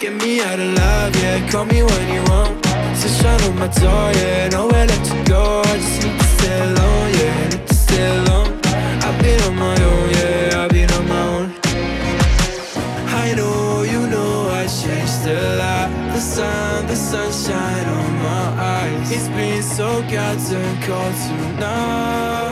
Get me out of love, yeah, call me when you want. Just shine on my door, yeah, nowhere left to go. I just need to stay alone, yeah, need to stay alone. I've been on my own, yeah, I've been on my own. I know, you know, I changed a lot. The sun, the sunshine on my eyes. It's been so goddamn cold tonight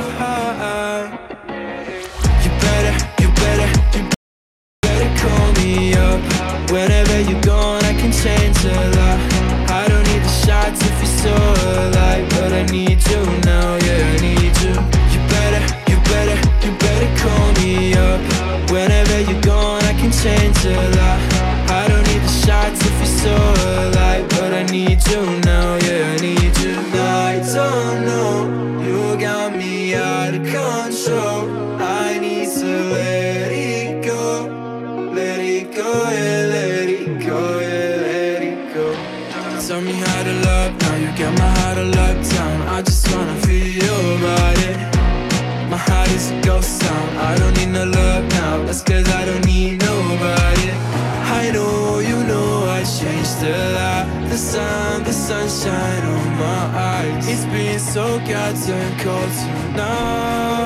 It's getting cold tonight.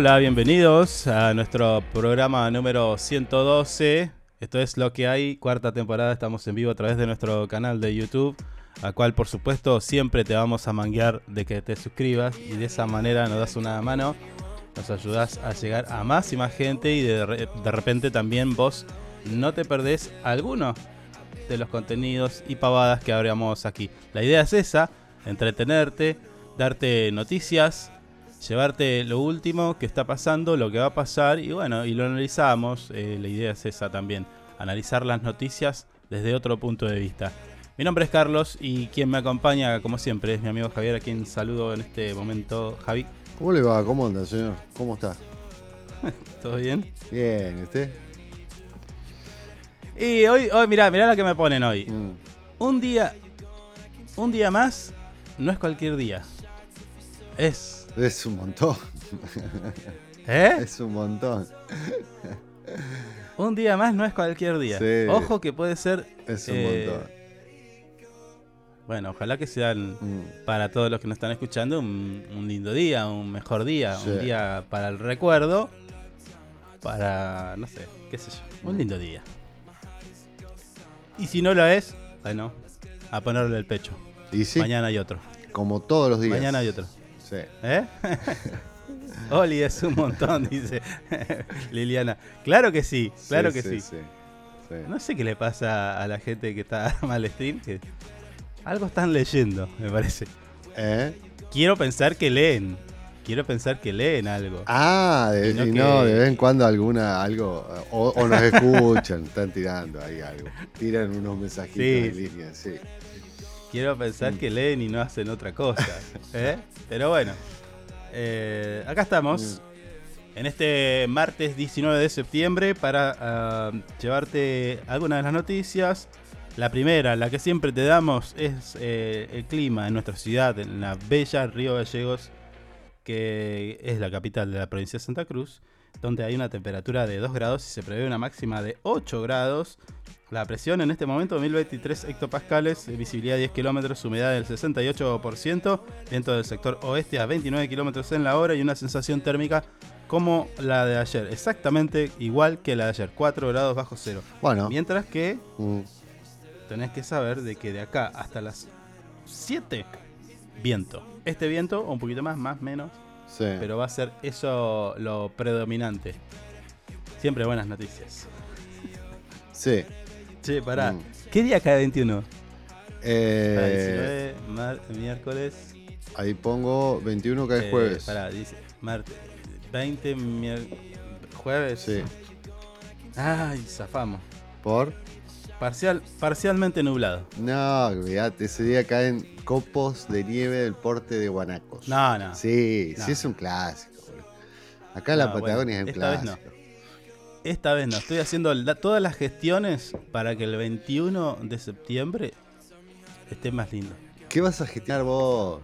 Hola, bienvenidos a nuestro programa número 112. Esto es Lo que hay, cuarta temporada. Estamos en vivo a través de nuestro canal de YouTube, a cual por supuesto siempre te vamos a manguear de que te suscribas y de esa manera nos das una mano, nos ayudas a llegar a más y más gente y de, re- de repente también vos no te perdés alguno de los contenidos y pavadas que habríamos aquí. La idea es esa, entretenerte, darte noticias, llevarte lo último que está pasando, lo que va a pasar y bueno, y lo analizamos. eh, la idea es esa también, analizar las noticias desde otro punto de vista. Mi nombre es Carlos y quien me acompaña, como siempre, es mi amigo Javier, a quien saludo en este momento. Javi, ¿Cómo le va? ¿Cómo anda, señor? ¿Cómo está? ¿todo bien? Bien, ¿y ¿usted? Y hoy, hoy mirá, mirá lo que me ponen hoy. Mm. Un día, un día más no es cualquier día. Es, Es un montón. ¿eh? Es un montón. Un día más no es cualquier día. Sí. Ojo que puede ser. Es un eh, montón. Bueno, ojalá que sean Mm. para todos los que nos están escuchando un, un lindo día, un mejor día, Sí. un día para el recuerdo, para, no sé, qué sé yo, un lindo día. Y si no lo es, bueno, a ponerle el pecho. Y sí, Mañana hay otro. como todos los días. Mañana hay otro. Sí. ¿Eh? Oli es un montón, dice Liliana. Claro que sí, claro que sí. sí. sí. No sé qué le pasa a la gente que está mal stream, que algo están leyendo, me parece. ¿Eh? Quiero pensar que leen. Quiero pensar que leen algo. Ah, de, no y no, que- de vez en cuando alguna, algo, o, o nos escuchan, están tirando ahí algo. Tiran unos mensajitos en línea, sí. Quiero pensar que leen y no hacen otra cosa. ¿eh? Pero bueno, eh, acá estamos. En este martes 19 de septiembre para ah, llevarte algunas de las noticias. La primera, la que siempre te damos, es eh, el clima en nuestra ciudad, en la bella Río Gallegos, que es la capital de la provincia de Santa Cruz, donde hay una temperatura de 2 grados y se prevé una máxima de 8 grados. La presión en este momento 1023 hectopascales, visibilidad 10 kilómetros, humedad del 68%, viento del sector oeste a 29 kilómetros en la hora y una sensación térmica como la de ayer, exactamente igual que la de ayer, 4 grados bajo cero. Bueno, Mientras que mm, tenés que saber de que de acá hasta las 7, viento. Este viento, o un poquito más, más, menos, sí. pero va a ser eso lo predominante. Siempre buenas noticias. sí. Che, pará. Mm. ¿Qué día cae 21? Pará, Eh, 19, mar- miércoles. ahí pongo 21 que es eh, jueves. Pará, dice martes. 20, mier- jueves. Sí. Ay, zafamos. ¿Por? Parcial, parcialmente nublado. No, olvídate, ese día caen copos de nieve del porte de Guanacos. No, no. Sí, No. sí es un clásico. Acá en la No, bueno, Patagonia es un esta vez clásico. no. Esta vez no. Estoy haciendo la- todas las gestiones para que el 21 de septiembre esté más lindo. ¿Qué vas a gestionar vos?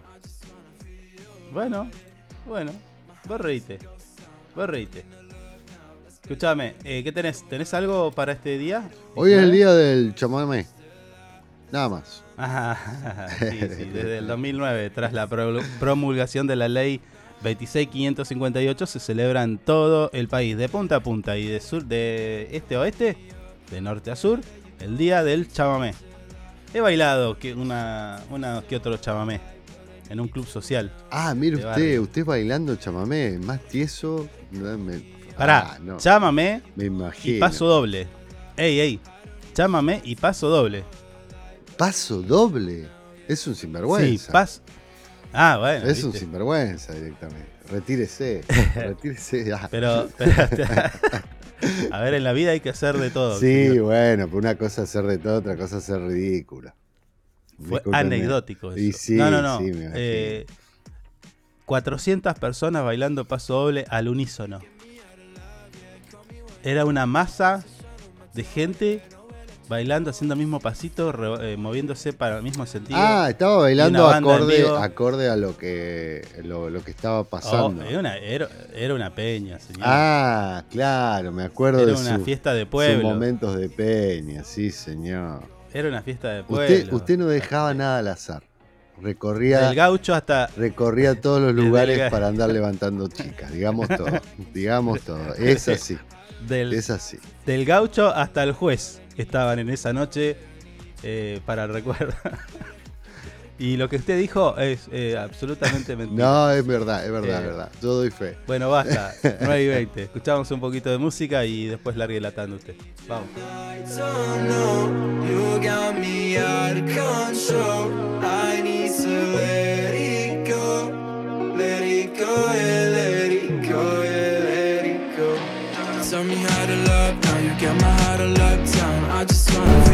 Bueno, bueno. Vos reíte. Vos reíte. Escuchame, eh, ¿qué tenés? ¿Tenés algo para este día? Hoy es el 19? día del chamamé. Nada más. Ajá, sí, sí, desde el 2009, tras la pro- promulgación de la ley 26558, se celebra en todo el país, de punta a punta y de sur, de este a oeste, de norte a sur, el día del chamamé. He bailado que una, una que otro chamamé en un club social. Ah, mire usted, barrio. usted bailando chamamé, más tieso. me- Pará, Ah, no, chamamé me y paso doble. Ey, ey, chamamé y paso doble. Paso doble. Es un Sí, sinvergüenza. paso. Ah, bueno. es un sinvergüenza directamente. Retírese. retírese ya. Pero, pero- a ver, en la vida hay que hacer de todo. Sí, bueno, pero una cosa es ser de todo, otra cosa es ser ridícula. Fue anecdótico eso. Y sí, no, no, no. sí, me imagino. Eh, 400 personas bailando paso doble al unísono. Era una masa de gente bailando, haciendo el mismo pasito, re- eh, moviéndose para el mismo sentido. Ah, estaba bailando una acorde, acorde a lo que, lo, lo que estaba Oh, pasando. era, una, era, era una peña, señor. ah, claro, me acuerdo era de una su- fiesta de sus pueblo. momentos de peña, sí, señor. Era una fiesta de pueblo. Usted, usted no dejaba nada al azar. Recorría, Del gaucho hasta recorría todos los el lugares ga- para andar levantando chicas, digamos todo, digamos todo. Es así, del, es así. Del gaucho hasta el juez estaban en esa noche eh, para el recuerdo. y lo que usted dijo es eh, absolutamente mentira. No, es verdad, es verdad, Eh. es verdad. Yo doy fe. Bueno, basta. 9 y 20. Escuchamos un poquito de música y después largue latando usted. Vamos. don't know. You got me out of control. I need to let it go. Let it go, yeah, let it go, yeah. Tell me how to love, now you got my heart on lockdown. I just wanna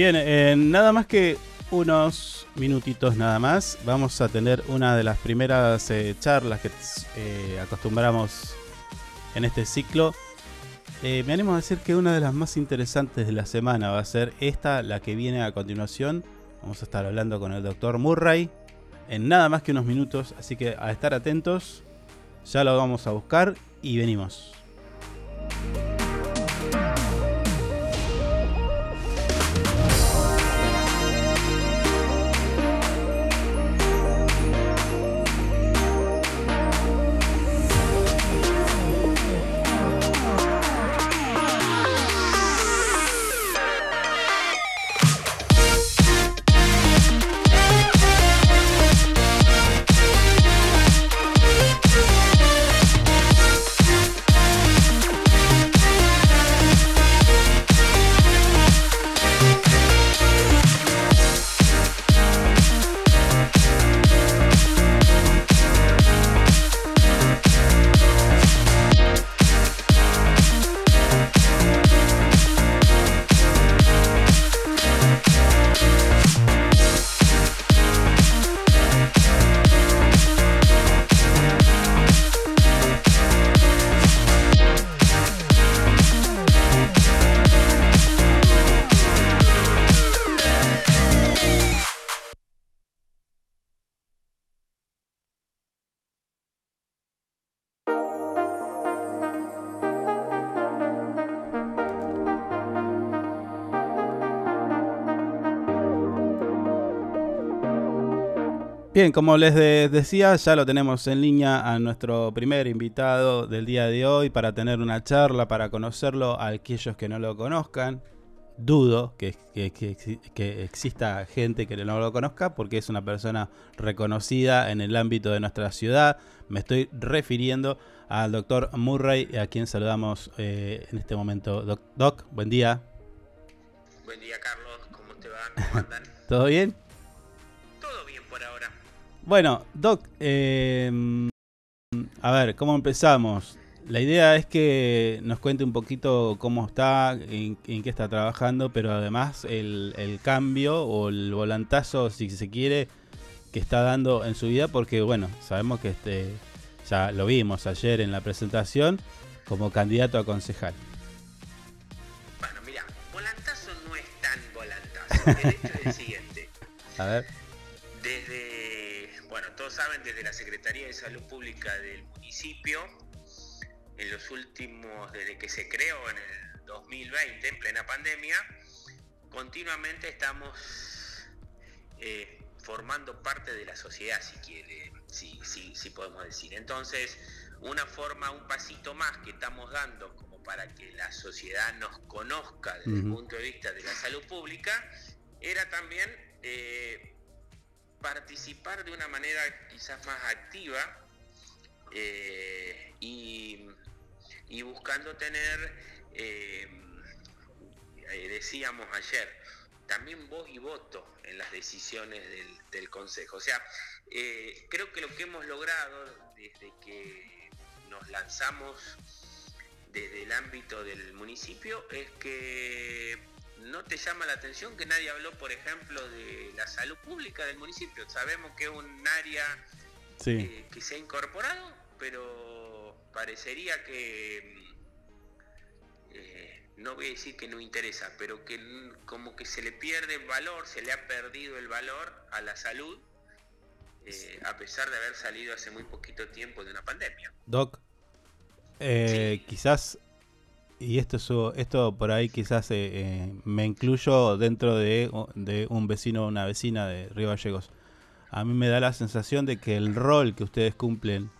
Bien, eh, nada más que unos minutitos nada más. Vamos a tener una de las primeras eh, charlas que eh, acostumbramos en este ciclo. Eh, me animo a decir que una de las más interesantes de la semana va a ser esta, la que viene a continuación. Vamos a estar hablando con el doctor Murray en nada más que unos minutos, así que a estar atentos. Ya lo vamos a buscar y venimos. Bien, como les de- decía, ya lo tenemos en línea a nuestro primer invitado del día de hoy para tener una charla, para conocerlo a aquellos que no lo conozcan. Dudo que, que- que exista gente que no lo conozca porque es una persona reconocida en el ámbito de nuestra ciudad. Me estoy refiriendo al doctor Murray, a quien saludamos eh, en este momento. Doc, Doc, buen día. Buen día, Carlos. ¿Cómo te va? ¿Cómo andan? ¿Todo bien? Bueno, Doc, eh, a ver, ¿cómo empezamos? La idea es que nos cuente un poquito cómo está, en, en qué está trabajando, pero además el, el cambio o el volantazo, si se quiere, que está dando en su vida, porque bueno, sabemos que este ya lo vimos ayer en la presentación como candidato a concejal. Bueno, mira, volantazo no es tan volantazo. El hecho es el siguiente. A ver. Todos saben, desde la Secretaría de Salud Pública del municipio, en los últimos, desde que se creó en el 2020, en plena pandemia, continuamente estamos eh, formando parte de la sociedad, si quiere, si, si, si podemos decir. Entonces, una forma, un pasito más que estamos dando como para que la sociedad nos conozca desde el punto de vista de la salud pública, era también eh, participar de una manera quizás más activa eh, y, buscando tener, eh, eh, decíamos ayer, también voz y voto en las decisiones del, Consejo. O sea, creo que lo que hemos logrado desde que nos lanzamos desde el ámbito del municipio es que no te llama la atención que nadie habló, por ejemplo, de la salud pública del municipio. Sabemos que es un área Sí. eh, que se ha incorporado, pero parecería que, mm, eh, no voy a decir que no interesa, pero que como que se le pierde valor, se le ha perdido el valor a la salud, eh, a pesar de haber salido hace muy poquito tiempo de una pandemia. Doc, eh, quizás, y esto, esto por ahí quizás eh, eh, me incluyo dentro de, de un vecino o una vecina de Río Gallegos. A mí me da la sensación de que el rol que ustedes cumplen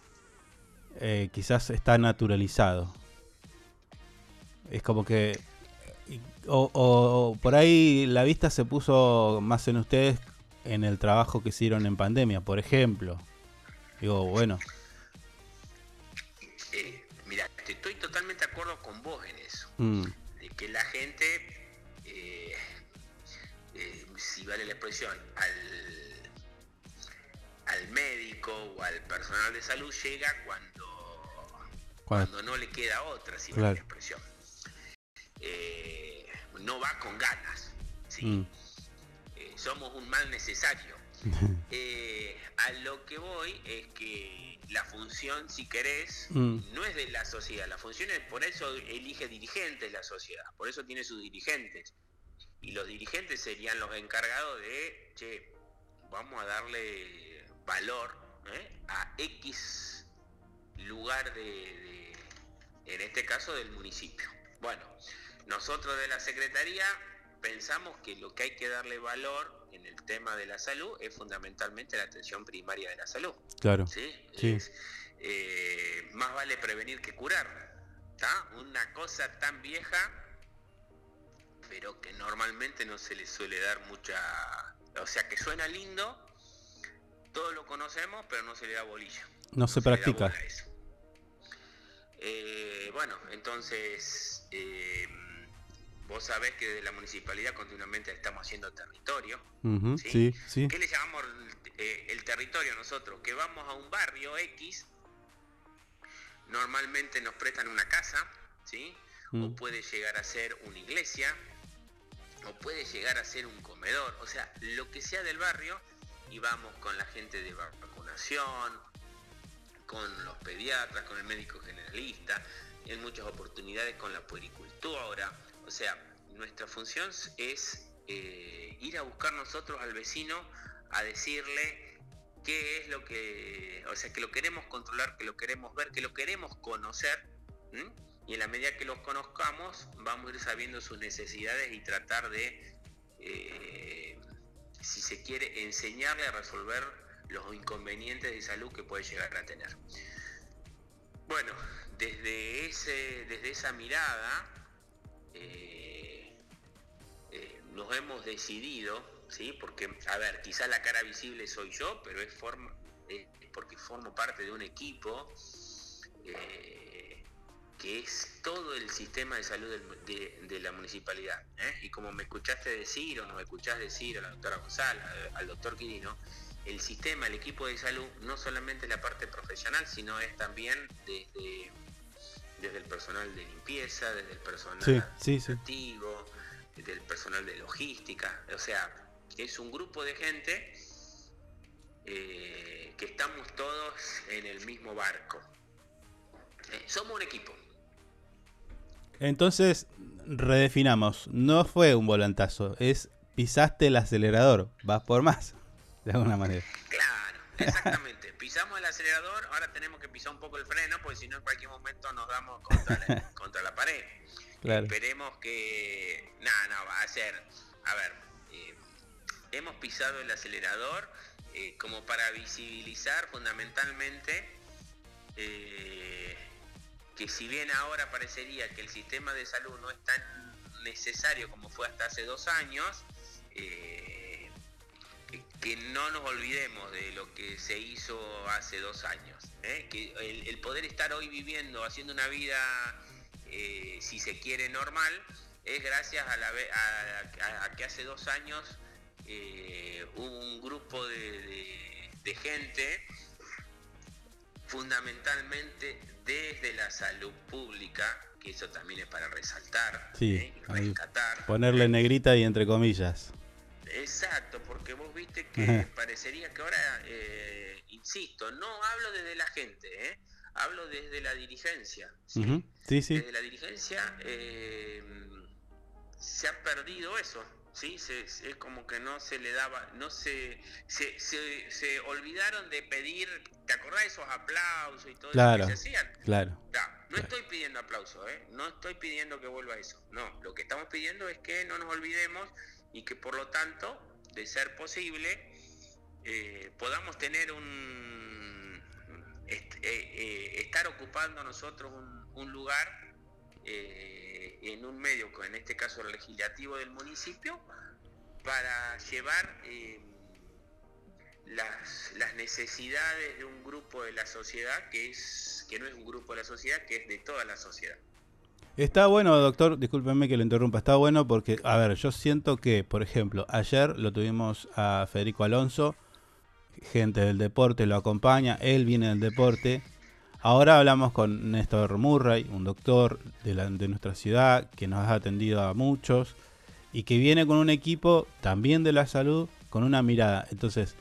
eh, quizás está naturalizado. Es como que... O, o- o por ahí la vista se puso más en ustedes en el trabajo que hicieron en pandemia, por ejemplo. Digo, bueno, Eh, mira, te- estoy totalmente mm, de que la gente, eh, eh, si vale la expresión, al, al médico o al personal de salud llega cuando, Cuando- cuando no le queda otra, si vale la expresión. Eh, no va con ganas. Mm. Somos un mal necesario. Eh, a lo que voy es que la función, si querés, Mm. no es de la sociedad. La función es, por eso elige dirigentes la sociedad, por eso tiene sus dirigentes. Y los dirigentes serían los encargados de, che, vamos a darle valor ¿eh? a X lugar de, de- en este caso, del municipio. Bueno, nosotros de la Secretaría pensamos que lo que hay que darle valor en el tema de la salud es fundamentalmente la atención primaria de la salud. Claro. ¿sí? Sí. Es, eh, más vale prevenir que curar. ¿tá? Una cosa tan vieja, pero que normalmente no se le suele dar mucha... O sea, que suena lindo, todos lo conocemos, pero no se le da bolilla. No se le da practica. Eh, bueno, entonces, eh, vos sabés que desde la municipalidad continuamente estamos haciendo territorio. Ujú, ¿sí? Sí, sí. ¿Qué le llamamos eh, el territorio nosotros? Que vamos a un barrio X, normalmente nos prestan una casa, ¿sí? O Mm. puede llegar a ser una iglesia, o puede llegar a ser un comedor, o sea, lo que sea del barrio, y vamos con la gente de vacunación, con los pediatras, con el médico generalista, en muchas oportunidades con la puericultura, o sea, nuestra función es eh, ir a buscar nosotros al vecino a decirle qué es lo que, o sea, que lo queremos controlar, que lo queremos ver, que lo queremos conocer, y en la medida que los conozcamos vamos a ir sabiendo sus necesidades y tratar de, eh, si se quiere, enseñarle a resolver los inconvenientes de salud que puede llegar a tener. Bueno, desde, ese, desde esa mirada eh, eh, nos hemos decidido, ¿sí? porque, a ver, quizá la cara visible soy yo, pero es, forma, es porque formo parte de un equipo eh, que es todo el sistema de salud de, la municipalidad. Y como me escuchaste decir, o no me escuchás decir a la doctora González, a- al doctor Quirino, el sistema, el equipo de salud, no solamente la parte profesional, sino es también desde, desde el personal de limpieza, desde el personal Sí, desde el personal de logística. O sea, es un grupo de gente eh, que estamos todos en el mismo barco. Eh, somos un equipo. Entonces, redefinamos. No fue un volantazo, es pisaste el acelerador. Vas por más, de alguna manera. Claro, exactamente. Pisamos el acelerador, ahora tenemos que pisar un poco el freno, porque si no en cualquier momento nos damos contra la, contra la pared. Claro. Esperemos que... Nada, no, va a ser... A ver, eh, hemos pisado el acelerador eh, como para visibilizar fundamentalmente eh, que si bien ahora parecería que el sistema de salud no es tan necesario como fue hasta hace dos años, eh, que- no nos olvidemos de lo que se hizo hace dos años. ¿eh? Que el, el poder estar hoy viviendo, haciendo una vida, eh, si se quiere, normal, es gracias a, la, a- a- a que hace dos años eh, hubo un grupo de, de- de gente, fundamentalmente desde la salud pública, que eso también es para resaltar, Sí, ¿eh? rescatar. Ponerle negrita y entre comillas. Exacto, porque vos viste que Ajá. parecería que ahora, eh, insisto, no hablo desde la gente, ¿eh? hablo desde la dirigencia. ¿sí? Sí, sí. Desde la dirigencia eh, se ha perdido eso, ¿sí? Se- se- es como que no se le daba, no se, se, se, se olvidaron de pedir, ¿te acordás de esos aplausos y todo Claro, eso que se hacían? claro. No estoy pidiendo aplausos, ¿eh? no estoy pidiendo que vuelva eso. No, lo que estamos pidiendo es que no nos olvidemos y que por lo tanto, de ser posible, eh, podamos tener un. eh, eh, estar ocupando nosotros un, un lugar en un medio, en este caso el legislativo del municipio, para llevar las, las necesidades de un grupo de la sociedad que es que no es un grupo de la sociedad, que es de toda la sociedad. Está bueno, doctor, discúlpenme que lo interrumpa, está bueno porque, a ver, yo siento que, por ejemplo, ayer lo tuvimos a Federico Alonso, gente del deporte lo acompaña, él viene del deporte. Ahora hablamos con Néstor Murray, un doctor de, de nuestra ciudad que nos ha atendido a muchos. y que viene con un equipo también de la salud con una mirada. Entonces,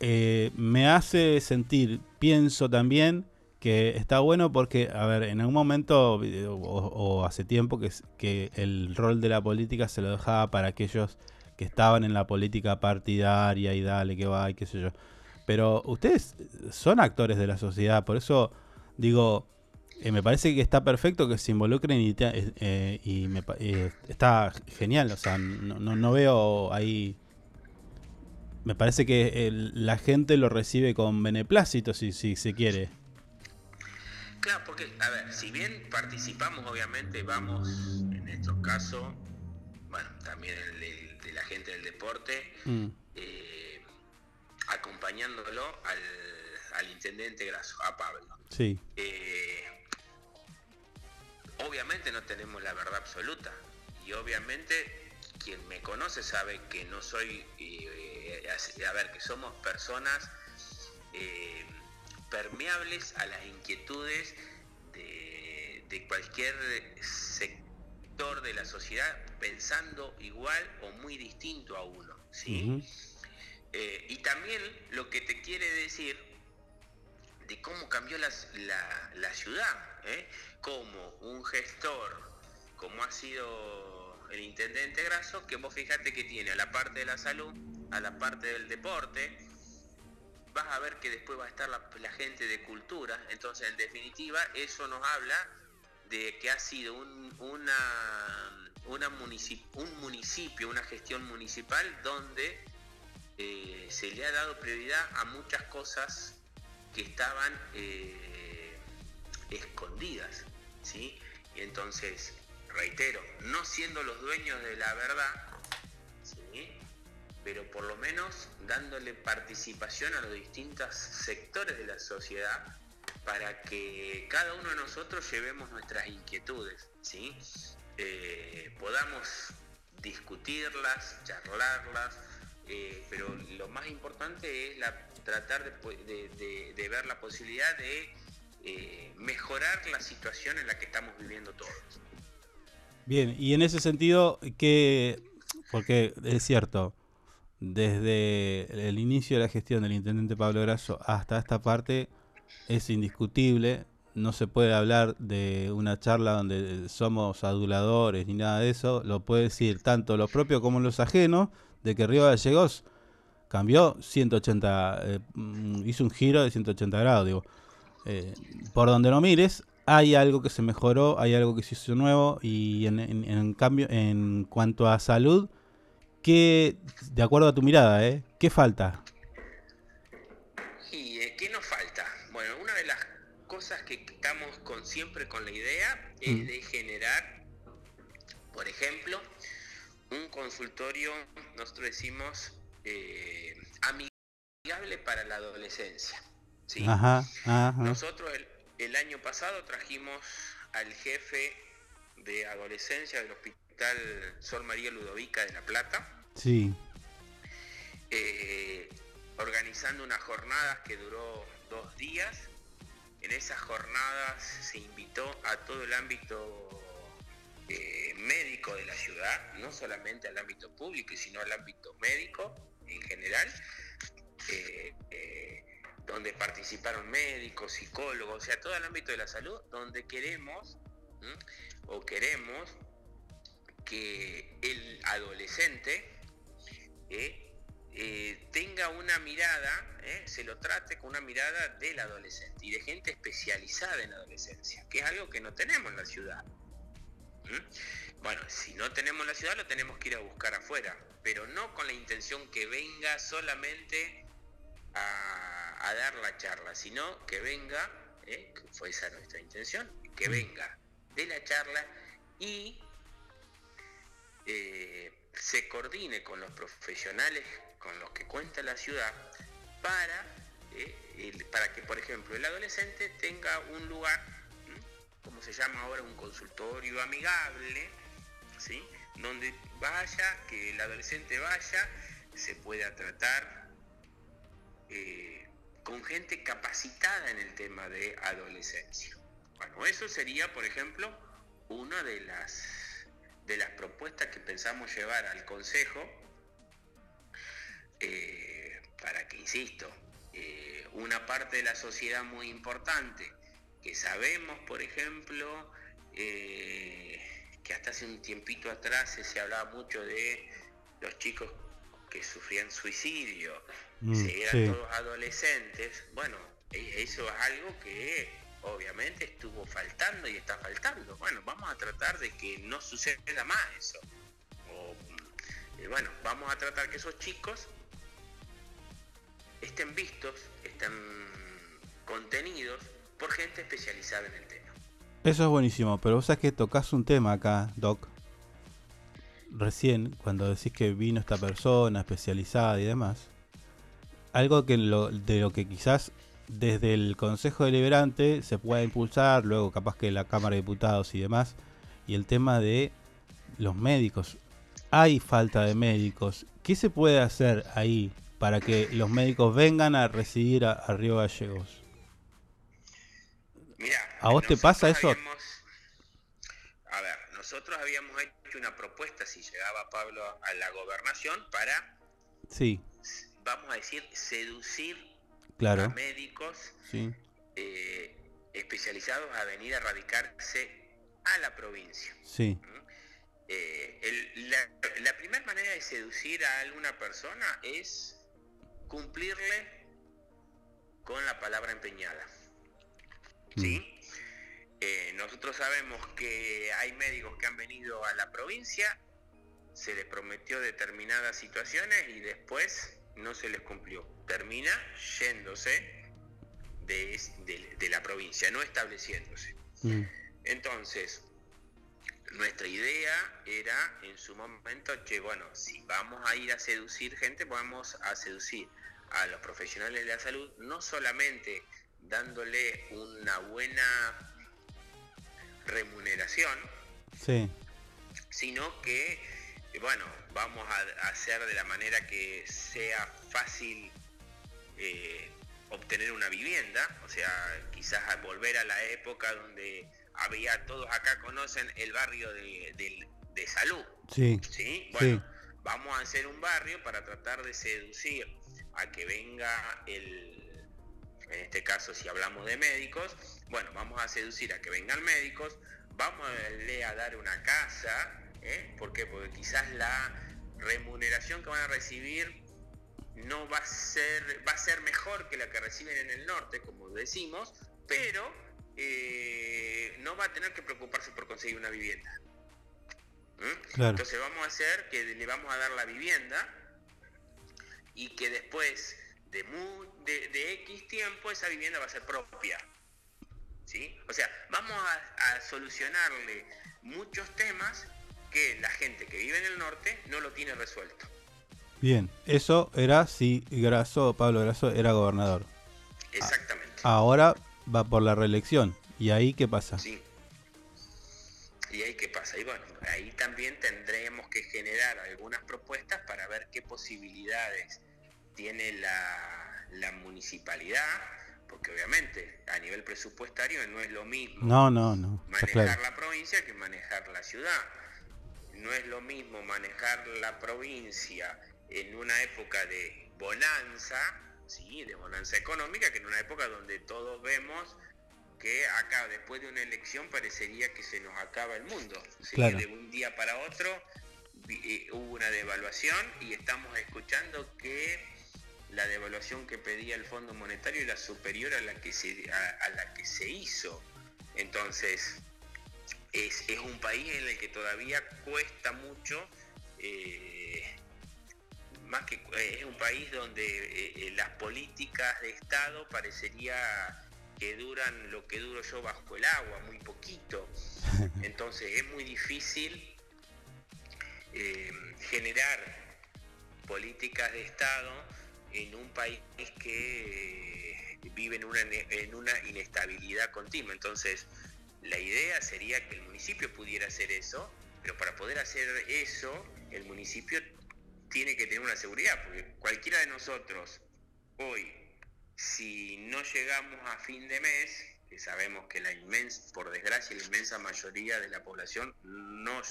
eh, me hace sentir, pienso también que está bueno porque, a ver, en algún momento eh, o, hace tiempo que, el rol de la política se lo dejaba para aquellos que estaban en la política partidaria y dale que va y qué sé yo. Pero ustedes son actores de la sociedad, por eso digo, eh, me parece que está perfecto que se involucren y, eh, está genial, o sea, no, no, veo ahí... Me parece que la gente lo recibe con beneplácito, si, si se quiere. Claro, porque, a ver, si bien participamos, obviamente vamos, en estos casos, bueno, también el, el de la gente del deporte, Mm. eh, acompañándolo al, al intendente Graso, a Pablo. Sí. Eh, obviamente no tenemos la verdad absoluta y obviamente quien me conoce sabe que no soy, eh, a ver, que somos personas permeables a las inquietudes de, de cualquier sector de la sociedad pensando igual o muy distinto a uno, ¿sí? Eh, y también lo que te quiere decir de cómo cambió la, la ciudad, ¿eh? como un gestor, como ha sido el intendente Graso, que vos fíjate que tiene a la parte de la salud, a la parte del deporte, vas a ver que después va a estar la, gente de cultura, entonces en definitiva eso nos habla de que ha sido un, una, una municip- un municipio, una gestión municipal donde eh, se le ha dado prioridad a muchas cosas que estaban eh, escondidas, ¿sí? Y entonces, reitero, no siendo los dueños de la verdad. Pero por lo menos dándole participación a los distintos sectores de la sociedad para que cada uno de nosotros llevemos nuestras inquietudes, ¿sí? Eh, podamos discutirlas, charlarlas, eh, pero lo más importante es tratar de ver la posibilidad de eh, mejorar la situación en la que estamos viviendo todos. Bien, y en ese sentido, que porque es cierto, desde el inicio de la gestión del intendente Pablo Grasso hasta esta parte es indiscutible, no se puede hablar de una charla donde somos aduladores ni nada de eso, lo puede decir tanto los propios como los ajenos, de que Río Gallegos cambió 180, eh, mm, hizo un giro de 180 grados, digo. Eh, por donde no mires, hay algo que se mejoró, hay algo que se hizo nuevo y en, cambio, en cuanto a salud, ¿qué, de acuerdo a tu mirada, eh, qué falta? ¿Y eh, qué nos falta? Bueno, una de las cosas que estamos con, siempre con la idea es Mm. de generar, por ejemplo, un consultorio, nosotros decimos, eh, amigable para la adolescencia. ¿sí? Ajá, ajá. Nosotros el, el año pasado trajimos al jefe de adolescencia del Hospital Sol María Ludovica de La Plata, Sí, eh, organizando unas jornadas que duró dos días. En esas jornadas se invitó a todo el ámbito eh, médico de la ciudad, no solamente al ámbito público, sino al ámbito médico en general, eh, eh, donde participaron médicos, psicólogos, o sea, todo el ámbito de la salud, donde queremos ¿m? o queremos que el adolescente eh, eh, tenga una mirada, eh, se lo trate con una mirada del adolescente y de gente especializada en la adolescencia, que es algo que no tenemos en la ciudad. ¿Mm? Bueno, si no tenemos en la ciudad lo tenemos que ir a buscar afuera, pero no con la intención que venga solamente a, a dar la charla, sino que venga, que fue esa nuestra intención, que venga de la charla y eh, se coordine con los profesionales con los que cuenta la ciudad para, eh, para que, por ejemplo, el adolescente tenga un lugar, como se llama ahora, un consultorio amigable, ¿sí? donde vaya, que el adolescente vaya, se pueda tratar eh, con gente capacitada en el tema de adolescencia. Bueno, eso sería, por ejemplo, una de las de las propuestas que pensamos llevar al Consejo eh, para que, insisto, eh, una parte de la sociedad muy importante, que sabemos, por ejemplo, eh, que hasta hace un tiempito atrás se hablaba mucho de los chicos que sufrían suicidio, Mm, si eran sí. todos adolescentes, bueno, e- eso es algo que obviamente estuvo faltando y está faltando. Bueno, vamos a tratar de que no suceda más eso. O, mm, eh, bueno, vamos a tratar que esos chicos estén vistos, estén contenidos por gente especializada en el tema. Eso es buenísimo, pero vos sabés que tocas un tema acá, Doc. Recién, cuando decís que vino esta persona especializada y demás. Algo que lo- de lo que quizás desde el Consejo Deliberante se pueda impulsar, luego capaz que la Cámara de Diputados y demás, y el tema de los médicos. Hay falta de médicos. ¿Qué se puede hacer ahí para que los médicos vengan a residir a, a Río Gallegos? ¿A vos te pasa eso? habíamos- a ver, nosotros habíamos hecho una propuesta, si llegaba Pablo a la gobernación, para, Sí, vamos a decir, seducir Claro. a médicos sí. eh, especializados a venir a radicarse a la provincia. Sí, Eh, el- la, la primera manera de seducir a alguna persona es cumplirle con la palabra empeñada. ¿Sí? Eh, nosotros sabemos que hay médicos que han venido a la provincia, se les prometió determinadas situaciones y después no se les cumplió. Termina yéndose de, de la provincia, no estableciéndose. Mm. Entonces, nuestra idea era en su momento que, bueno, si vamos a ir a seducir gente, vamos a seducir a los profesionales de la salud, no solamente dándole una buena remuneración, sí. sino que, eh, bueno, vamos a, hacer de la manera que sea fácil eh, obtener una vivienda, o sea, quizás volver a la época donde había, todos acá conocen el barrio de, del- de salud, Sí. ¿sí? Bueno, Sí. vamos a hacer un barrio para tratar de seducir a que venga el, en este caso si hablamos de médicos, bueno, vamos a seducir a que vengan médicos, vamos a, le a dar una casa, ¿eh? ¿por qué? Porque quizás la remuneración que van a recibir no va a ser, va a ser mejor que la que reciben en el norte, como decimos, pero eh, no va a tener que preocuparse por conseguir una vivienda. ¿Mm? Claro. Entonces vamos a hacer que le vamos a dar la vivienda y que después de, mu- de, de X tiempo esa vivienda va a ser propia. ¿Sí? O sea, vamos a, a solucionarle muchos temas que la gente que vive en el norte no lo tiene resuelto. Bien, eso era si Grasso, Pablo Grasso era gobernador. Exactamente. Ahora va por la reelección. ¿Y ahí qué pasa? Sí. ¿Y ahí qué pasa? Y bueno, ahí también tendremos que generar algunas propuestas para ver qué posibilidades tiene la, la municipalidad, porque obviamente a nivel presupuestario no es lo mismo No, no, no. Manejar claro. la provincia que manejar la ciudad. No es lo mismo manejar la provincia en una época de bonanza, sí, de bonanza económica, que en una época donde todos vemos que acá después de una elección parecería que se nos acaba el mundo. ¿sí? Claro. De un día para otro eh, hubo una devaluación y estamos escuchando que la devaluación que pedía el Fondo Monetario era superior a la que se, a, a la que se hizo. Entonces, es, es un país en el que todavía cuesta mucho, eh, más que eh, es un país donde eh, las políticas de Estado parecería que duran lo que duro yo bajo el agua, muy poquito. Entonces es muy difícil eh, generar políticas de Estado en un país que vive en una, en una inestabilidad continua. Entonces, la idea sería que el municipio pudiera hacer eso, pero para poder hacer eso, el municipio tiene que tener una seguridad, porque cualquiera de nosotros hoy, si no llegamos a fin de mes, que sabemos que la inmensa, por desgracia, la inmensa mayoría de la población, no,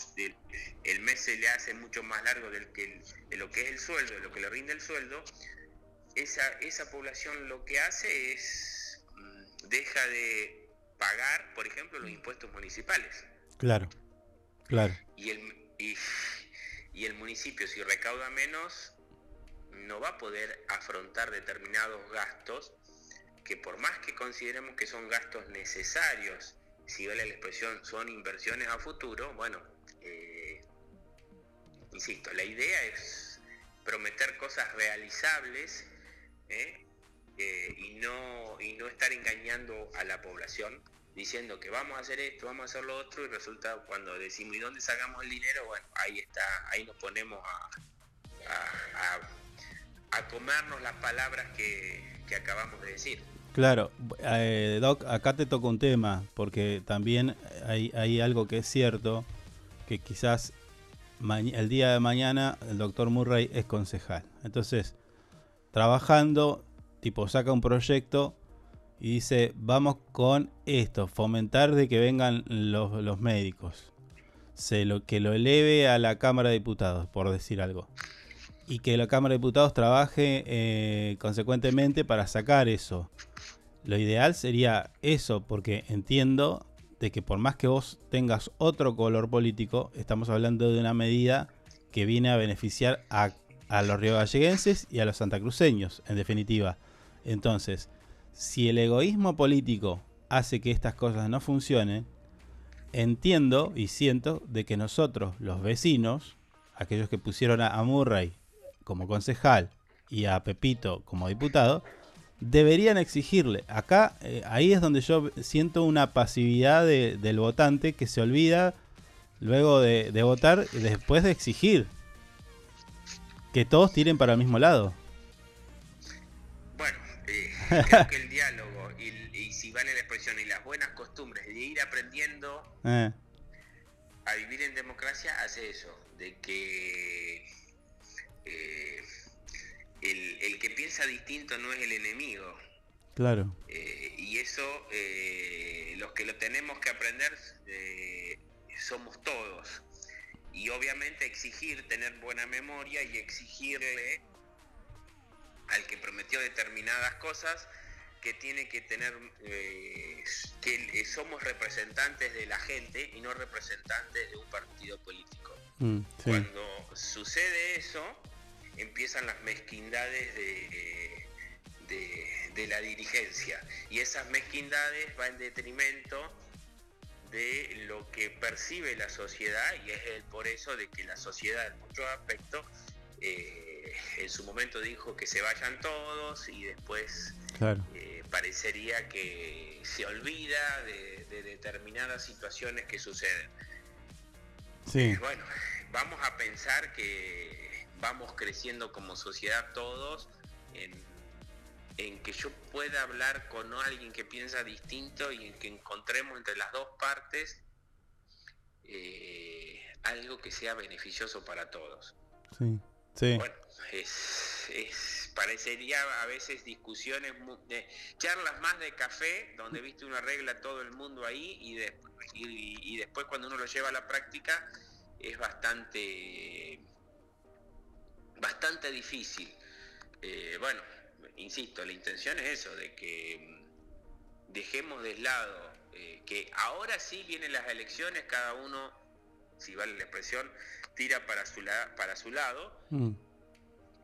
el, mes se le hace mucho más largo del que, de lo que es el sueldo, de lo que le rinde el sueldo, esa, esa población lo que hace es, mm, deja de pagar, por ejemplo, los impuestos municipales. Claro, claro. Y el, y, y el municipio, si recauda menos, no va a poder afrontar determinados gastos que por más que consideremos que son gastos necesarios, si vale la expresión, son inversiones a futuro, bueno, eh, insisto, la idea es prometer cosas realizables ¿eh? Eh, y, no, y no estar engañando a la población diciendo que vamos a hacer esto, vamos a hacer lo otro y resulta cuando decimos ¿y dónde sacamos el dinero? Bueno, ahí está, ahí nos ponemos a, a, comernos las palabras que, que acabamos de decir. Claro, eh, Doc, acá te toca un tema, porque también hay, hay algo que es cierto, que quizás el día de mañana el doctor Murray es concejal. Entonces, trabajando, tipo saca un proyecto y dice, vamos con esto, fomentar de que vengan los, los médicos. Se lo, que lo eleve a la Cámara de Diputados, por decir algo. Y que la Cámara de Diputados trabaje eh, consecuentemente para sacar eso. Lo ideal sería eso, porque entiendo de que por más que vos tengas otro color político, estamos hablando de una medida que viene a beneficiar a, a los riogalleguenses y a los santacruceños, en definitiva. Entonces, si el egoísmo político hace que estas cosas no funcionen, entiendo y siento de que nosotros, los vecinos, aquellos que pusieron a Murray como concejal y a Pepito como diputado, deberían exigirle. Acá, eh, ahí es donde yo siento una pasividad de, del votante que se olvida luego de, de votar después de exigir que todos tiren para el mismo lado. Creo que el diálogo y, y, si vale la expresión y las buenas costumbres de ir aprendiendo Eh, a vivir en democracia hace eso, de que eh, el, el que piensa distinto no es el enemigo. claro. Eh, y eso, eh, los que lo tenemos que aprender somos todos. Y obviamente exigir tener buena memoria y exigirle al que prometió determinadas cosas que tiene que tener, eh, que eh, somos representantes de la gente y no representantes de un partido político. Mm, sí. Cuando sucede eso, empiezan las mezquindades de, de, de la dirigencia. Y esas mezquindades van en detrimento de lo que percibe la sociedad y es el por eso de que la sociedad en muchos aspectos eh, en su momento dijo que se vayan todos y después Claro. eh, parecería que se olvida de, de determinadas situaciones que suceden. Sí. Bueno, vamos a pensar que vamos creciendo como sociedad todos en, en que yo pueda hablar con alguien que piensa distinto y en que encontremos entre las dos partes eh, algo que sea beneficioso para todos. Sí. Sí. Bueno, es, parecería a veces discusiones, de, charlas más de café, donde viste una regla todo el mundo ahí y, de- y después cuando uno lo lleva a la práctica es bastante, bastante difícil. Eh, bueno, insisto, la intención es eso, de que mm, dejemos de lado eh, que ahora sí vienen las elecciones, cada uno, si vale la expresión, tira para su, la- para su lado, Mm,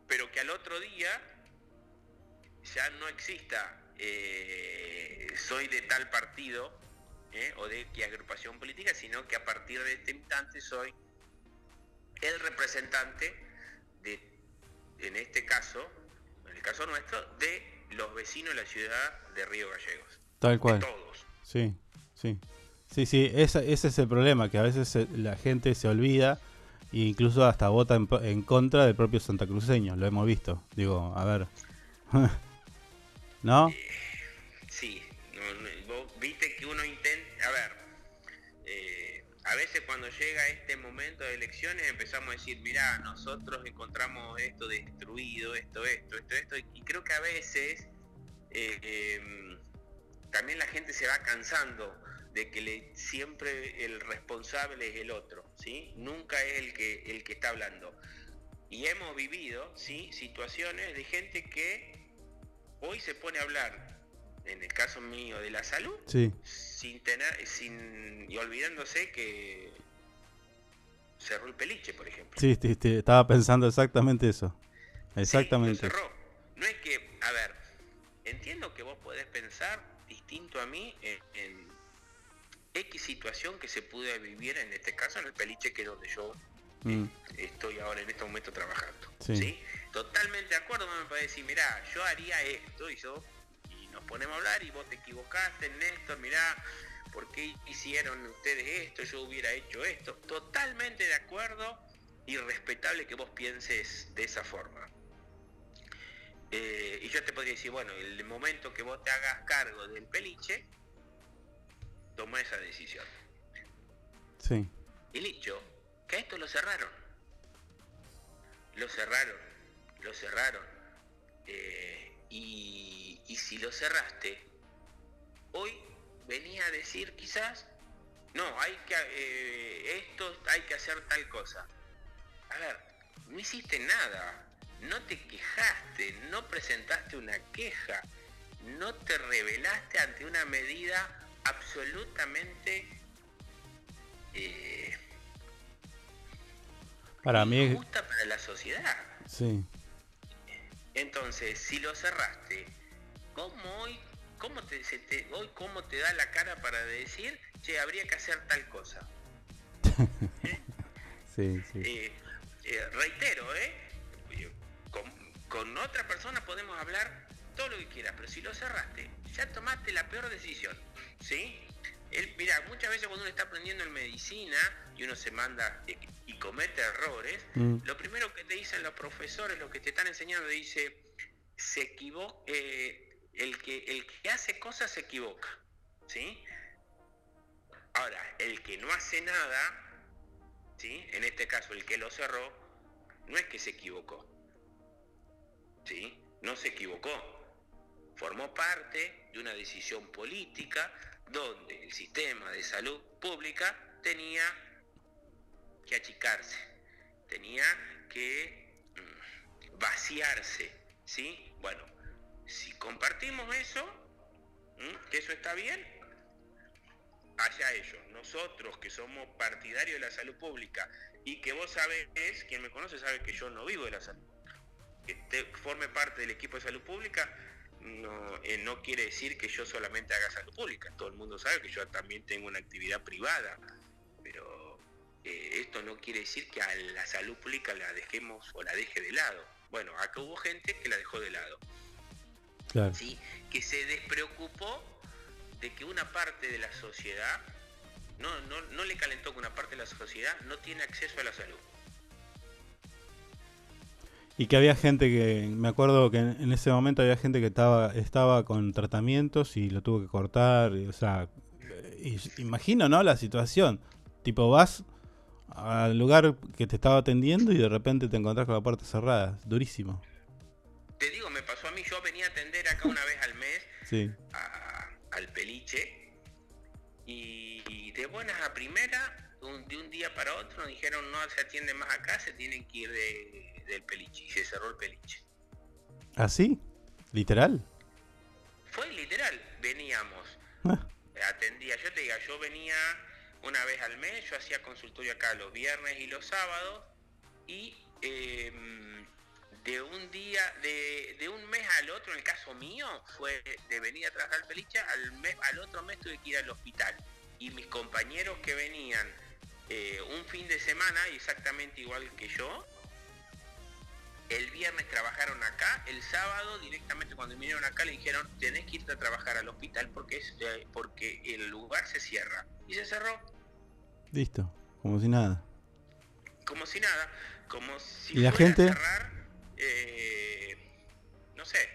pero que al otro día ya no exista eh, soy de tal partido eh, o de qué agrupación política, sino que a partir de este instante soy el representante de, en este caso, en el caso nuestro, de los vecinos de la ciudad de Río Gallegos. Tal cual. todos. Sí, sí. Sí, sí, esa- ese es el problema, que a veces se- la gente se olvida e incluso hasta vota en, contra del propio santacruceño, lo hemos visto. Digo, a ver. ¿No? Sí, no, vos viste que uno intenta, a ver, eh, a veces cuando llega este momento de elecciones empezamos a decir, mirá, nosotros encontramos esto destruido, esto, esto, esto, esto, y creo que a veces eh, eh, también la gente se va cansando de que siempre el responsable es el otro, ¿sí? Nunca es el que, el que está hablando. Y hemos vivido, ¿sí? Situaciones de gente que hoy se pone a hablar, en el caso mío de la salud, Sí. sin tener, sin, y olvidándose que cerró el peliche, por ejemplo. Sí, sí, sí, estaba pensando exactamente eso. Exactamente. cerró. No es que, a ver, entiendo que vos podés pensar distinto a mí en, en X situación que se pudo vivir, en este caso en el peliche, que es donde yo Mm, estoy ahora en este momento trabajando. Sí. ¿sí? Totalmente de acuerdo, me podés decir, mirá, yo haría esto y yo, y nos ponemos a hablar y vos te equivocaste, Néstor, mirá, ¿por qué hicieron ustedes esto? Yo hubiera hecho esto. Totalmente de acuerdo y respetable que vos pienses de esa forma. Eh, y yo te podría decir, bueno, el momento que vos te hagas cargo del peliche, toma esa decisión. Sí. Y listo, que a esto lo cerraron. Lo cerraron, lo cerraron. Eh, y, y si lo cerraste, hoy venía a decir quizás, no, hay que, eh, esto hay que hacer tal cosa. A ver, no hiciste nada, no te quejaste, no presentaste una queja, no te rebelaste ante una medida absolutamente eh, Para mí es... justa para la sociedad. Sí. Entonces, si lo cerraste, ¿cómo hoy, cómo te, se te- hoy cómo te da la cara para decir, che, habría que hacer tal cosa? Sí, sí. Eh, eh, reitero, ¿eh? Con, con otra persona podemos hablar todo lo que quieras, pero si lo cerraste, ya tomaste la peor decisión, ¿sí? El, mira, muchas veces cuando uno está aprendiendo en medicina y uno se manda y, y comete errores, Mm. lo primero que te dicen los profesores, lo que te están enseñando, dice, se equivoca, el, que, el que hace cosas se equivoca, ¿sí? Ahora, el que no hace nada, ¿sí? En este caso, el que lo cerró, no es que se equivocó, ¿sí? No se equivocó. Formó parte de una decisión política donde el sistema de salud pública tenía que achicarse, tenía que mm, vaciarse, ¿sí? Bueno, si compartimos eso, ¿m? que eso está bien, allá ellos. Nosotros que somos partidarios de la salud pública y que vos sabés, quien me conoce sabe que yo no vivo de la salud. Que forme parte del equipo de salud pública no, eh, no quiere decir que yo solamente haga salud pública. Todo el mundo sabe que yo también tengo una actividad privada, pero eh, esto no quiere decir que a la salud pública la dejemos o la deje de lado. Bueno, acá hubo gente que la dejó de lado. Claro. ¿sí? que se despreocupó de que una parte de la sociedad, no, no, no le calentó que una parte de la sociedad no tiene acceso a la salud. Y que había gente que, me acuerdo que en, ese momento había gente que estaba, estaba con tratamientos y lo tuvo que cortar, y, o sea, y- imagino, ¿no? La situación. Tipo, vas al lugar que te estaba atendiendo y de repente te encontrás con la puerta cerrada. Durísimo. Te digo, me pasó a mí, yo venía a atender acá una vez al mes Sí. a- al peliche y, de buenas a primera, un- de un día para otro dijeron no se atiende más acá, se tienen que ir de- del peliche y se cerró el peliche. ¿Así? ¿Literal? Fue literal, veníamos, Ah, atendía, yo te diga, yo venía una vez al mes, yo hacía consultorio acá los viernes y los sábados y em, de un día, de, de un mes al otro, en el caso mío, fue de venir a trabajar al peliche, al, mes, al otro mes tuve que ir al hospital. Y mis compañeros que venían eh, un fin de semana, exactamente igual que yo, el viernes trabajaron acá, el sábado directamente cuando vinieron acá le dijeron tenés que irte a trabajar al hospital porque es eh, porque el lugar se cierra. Y se cerró, listo. Como si nada. como si nada, como si ¿Y la fuera a gente? cerrar, eh, no sé,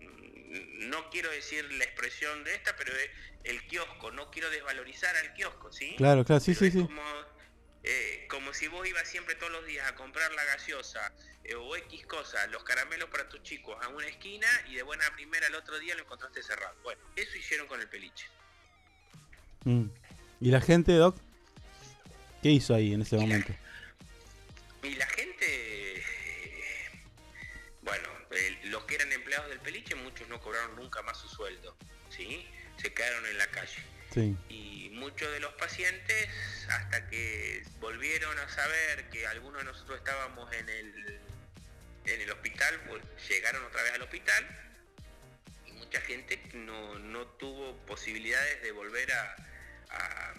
mm, no quiero decir la expresión de esta, pero el kiosco, no quiero desvalorizar al kiosco, ¿sí? Claro, claro, sí, Pero sí, sí. Como, eh, como si vos ibas siempre todos los días a comprar la gaseosa o X cosa, los caramelos para tus chicos a una esquina y de buena primera el otro día lo encontraste cerrado. Bueno, eso hicieron con el peliche. Mm. ¿Y la gente, Doc? ¿Qué hizo ahí en ese momento? Y la gente, eh, bueno, eh, los que eran empleados del peliche, muchos no cobraron nunca más su sueldo, ¿sí? Se quedaron en la calle. Sí. Y muchos de los pacientes, hasta que volvieron a saber que algunos de nosotros estábamos en el, en el hospital, pues, llegaron otra vez al hospital y mucha gente no, no tuvo posibilidades de volver a, a,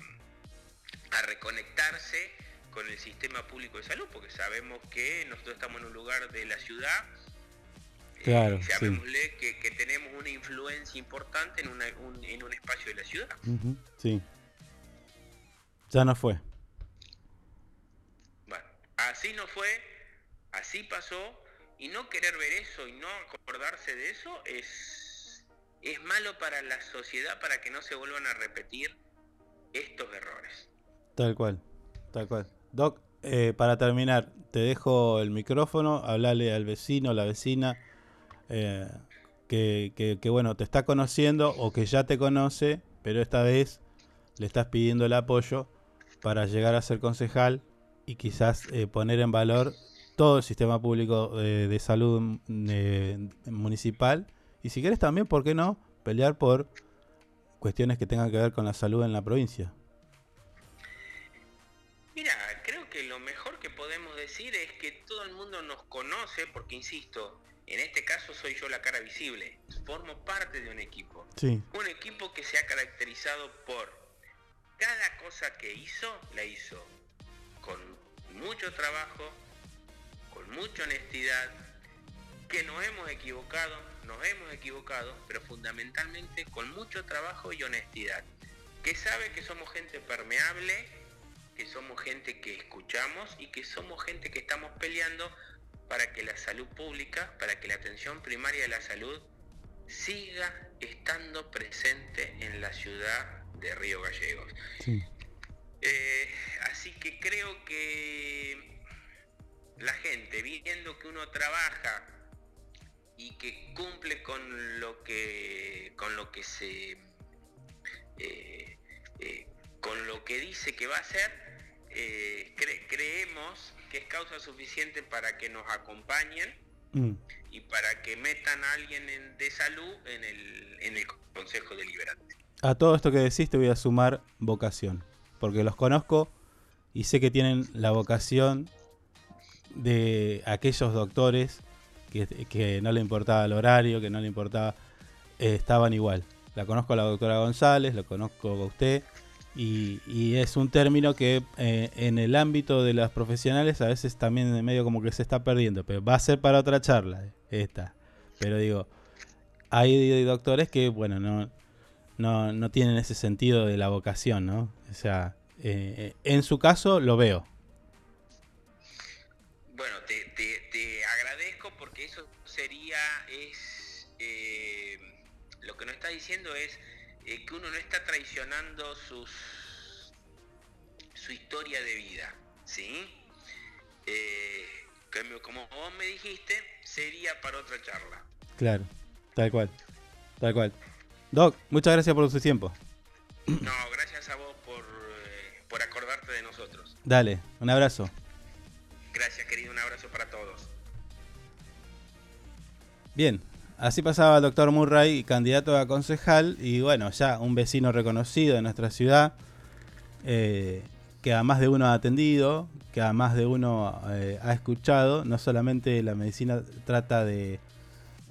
a reconectarse con el sistema público de salud, porque sabemos que nosotros estamos en un lugar de la ciudad Claro, y sí. llamémosle que, que tenemos una influencia importante en, una- un, en un espacio de la ciudad. Sí. Ya no fue. Así no fue, así pasó, y no querer ver eso y no acordarse de eso es, es malo para la sociedad para que no se vuelvan a repetir estos errores. Tal cual. Tal cual. Doc, eh, para terminar, te dejo el micrófono, hablale al vecino, la vecina, eh, que, que- que, bueno, te está conociendo o que ya te conoce, pero esta vez le estás pidiendo el apoyo para llegar a ser concejal y quizás eh, poner en valor todo el sistema público eh, de salud mm, eh, municipal y si quieres también, ¿por qué no? Pelear por cuestiones que tengan que ver con la salud en la provincia. Mira, creo que lo mejor que podemos decir es que todo el mundo nos conoce, porque insisto, en este caso soy yo la cara visible, formo parte de un equipo. Sí. Un equipo que se ha caracterizado por cada cosa que hizo, la hizo con mucho trabajo, con mucha honestidad, que nos hemos equivocado, nos hemos equivocado, pero fundamentalmente con mucho trabajo y honestidad. Que sabe que somos gente permeable, que somos gente que escuchamos y que somos gente que estamos peleando para que la salud pública, para que la atención primaria de la salud siga estando presente en la ciudad de Río Gallegos. Sí. Eh, así que creo que la gente, viendo que uno trabaja y que cumple con lo que con lo que se eh, eh, con lo que dice que va a hacer, eh, cre- creemos que es causa suficiente para que nos acompañen Mm. y para que metan a alguien en- de salud en el, en el Consejo Deliberante. A todo esto que decís te voy a sumar vocación, porque los conozco y sé que tienen la vocación de aquellos doctores que, que no le importaba el horario, que no le importaba, eh, estaban igual. La conozco a la doctora González, lo conozco a usted, y, y es un término que eh, en el ámbito de las profesionales a veces también en medio como que se está perdiendo, pero va a ser para otra charla esta. Pero digo, hay doctores que, bueno, no, no, no tienen ese sentido de la vocación, ¿no? O sea, eh, en su caso lo veo. Es, eh, lo que nos está diciendo es eh, que uno no está traicionando sus, su historia de vida, ¿sí? Eh, como, vos me dijiste, sería para otra charla. Claro, tal cual, tal cual. Doc, muchas gracias por su tiempo. No, gracias a vos por, por acordarte de nosotros. Dale, un abrazo. Gracias, querido, un abrazo para todos. Bien, así pasaba el doctor Murray, candidato a concejal, y bueno, ya un vecino reconocido de nuestra ciudad, eh, que a más de uno ha atendido, que a más de uno eh, ha escuchado. No solamente la medicina trata de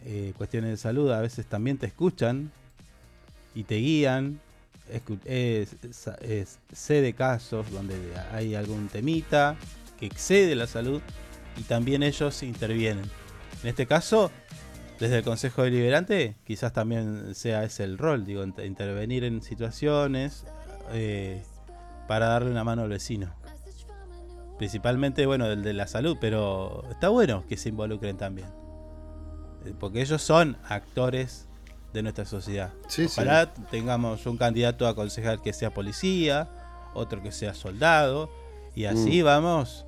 eh, cuestiones de salud, a veces también te escuchan y te guían. Sé de casos donde hay algún temita que excede la salud y también ellos intervienen. En este caso, desde el Consejo Deliberante, quizás también sea ese el rol, digo, inter- intervenir en situaciones eh, para darle una mano al vecino. Principalmente, bueno, del de la salud, pero está bueno que se involucren también. Eh, Porque ellos son actores de nuestra sociedad. Sí, sí. Ojalá tengamos un candidato a concejal que sea policía, otro que sea soldado, y así Mm. vamos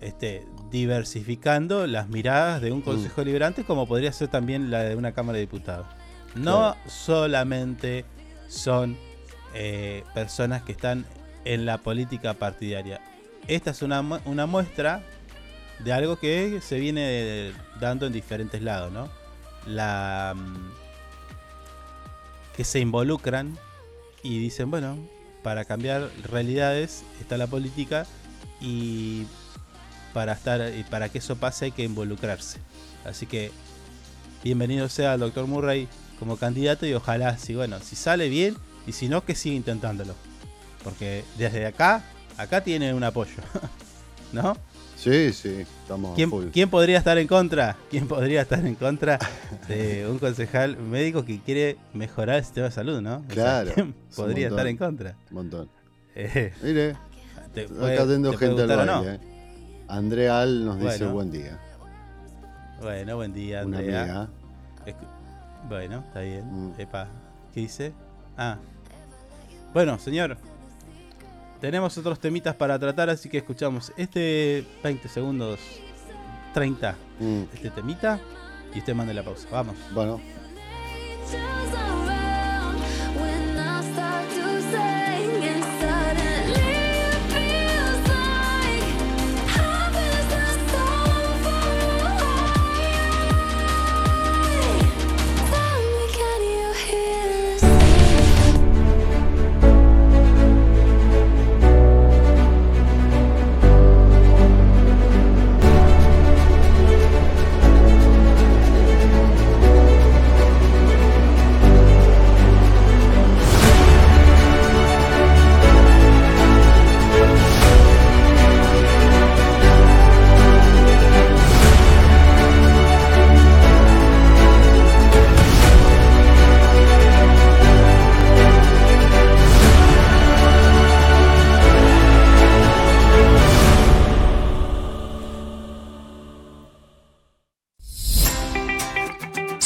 este, diversificando las miradas de un Consejo Liberante como podría ser también la de una Cámara de Diputados. No solamente son eh, personas que están en la política partidaria. Esta es una muestra de algo que se viene dando en diferentes lados, ¿no? La mm, que se involucran y dicen, bueno, para cambiar realidades está la política y para estar y para que eso pase hay que involucrarse. Así que bienvenido sea el doctor Murray como candidato y ojalá si bueno, si sale bien y si no que siga intentándolo. Porque desde acá, acá tiene un apoyo. ¿No? Sí, sí, estamos ¿Quién, quién podría estar en contra? ¿Quién podría estar en contra de un concejal médico que quiere mejorar el sistema de salud, no? O sea, Claro. ¿quién es podría estar en contra? Un montón. Eh, Mire, te puede- acá gente al baile. no. eh. Andrea Al nos dice buen día. Bueno, buen día, Una Andrea. amiga. Bueno, está bien. Mm. Epa, ¿qué dice? Ah. Bueno, señor. Tenemos otros temitas para tratar, así que escuchamos este 20 segundos, 30, Mm, este temita, y usted mande la pausa. Vamos. Bueno,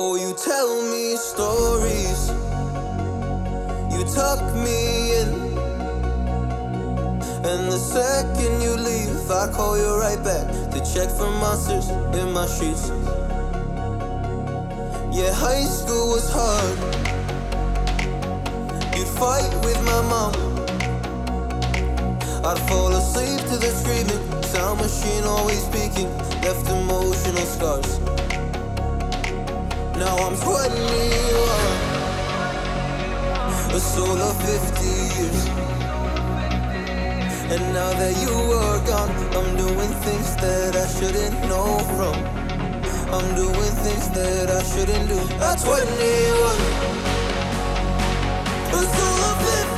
Oh, you tell me stories. You tuck me in. And the second you leave, I call you right back to check for monsters in my sheets. Yeah, high school was hard. You'd fight with my mom. I'd fall asleep to the screaming. Sound machine always speaking. Left emotional scars. Now I'm 21 A soul of 50 years. And now that you are gone I'm doing things that I shouldn't know from. I'm doing things that I shouldn't do. At 21 A soul of 50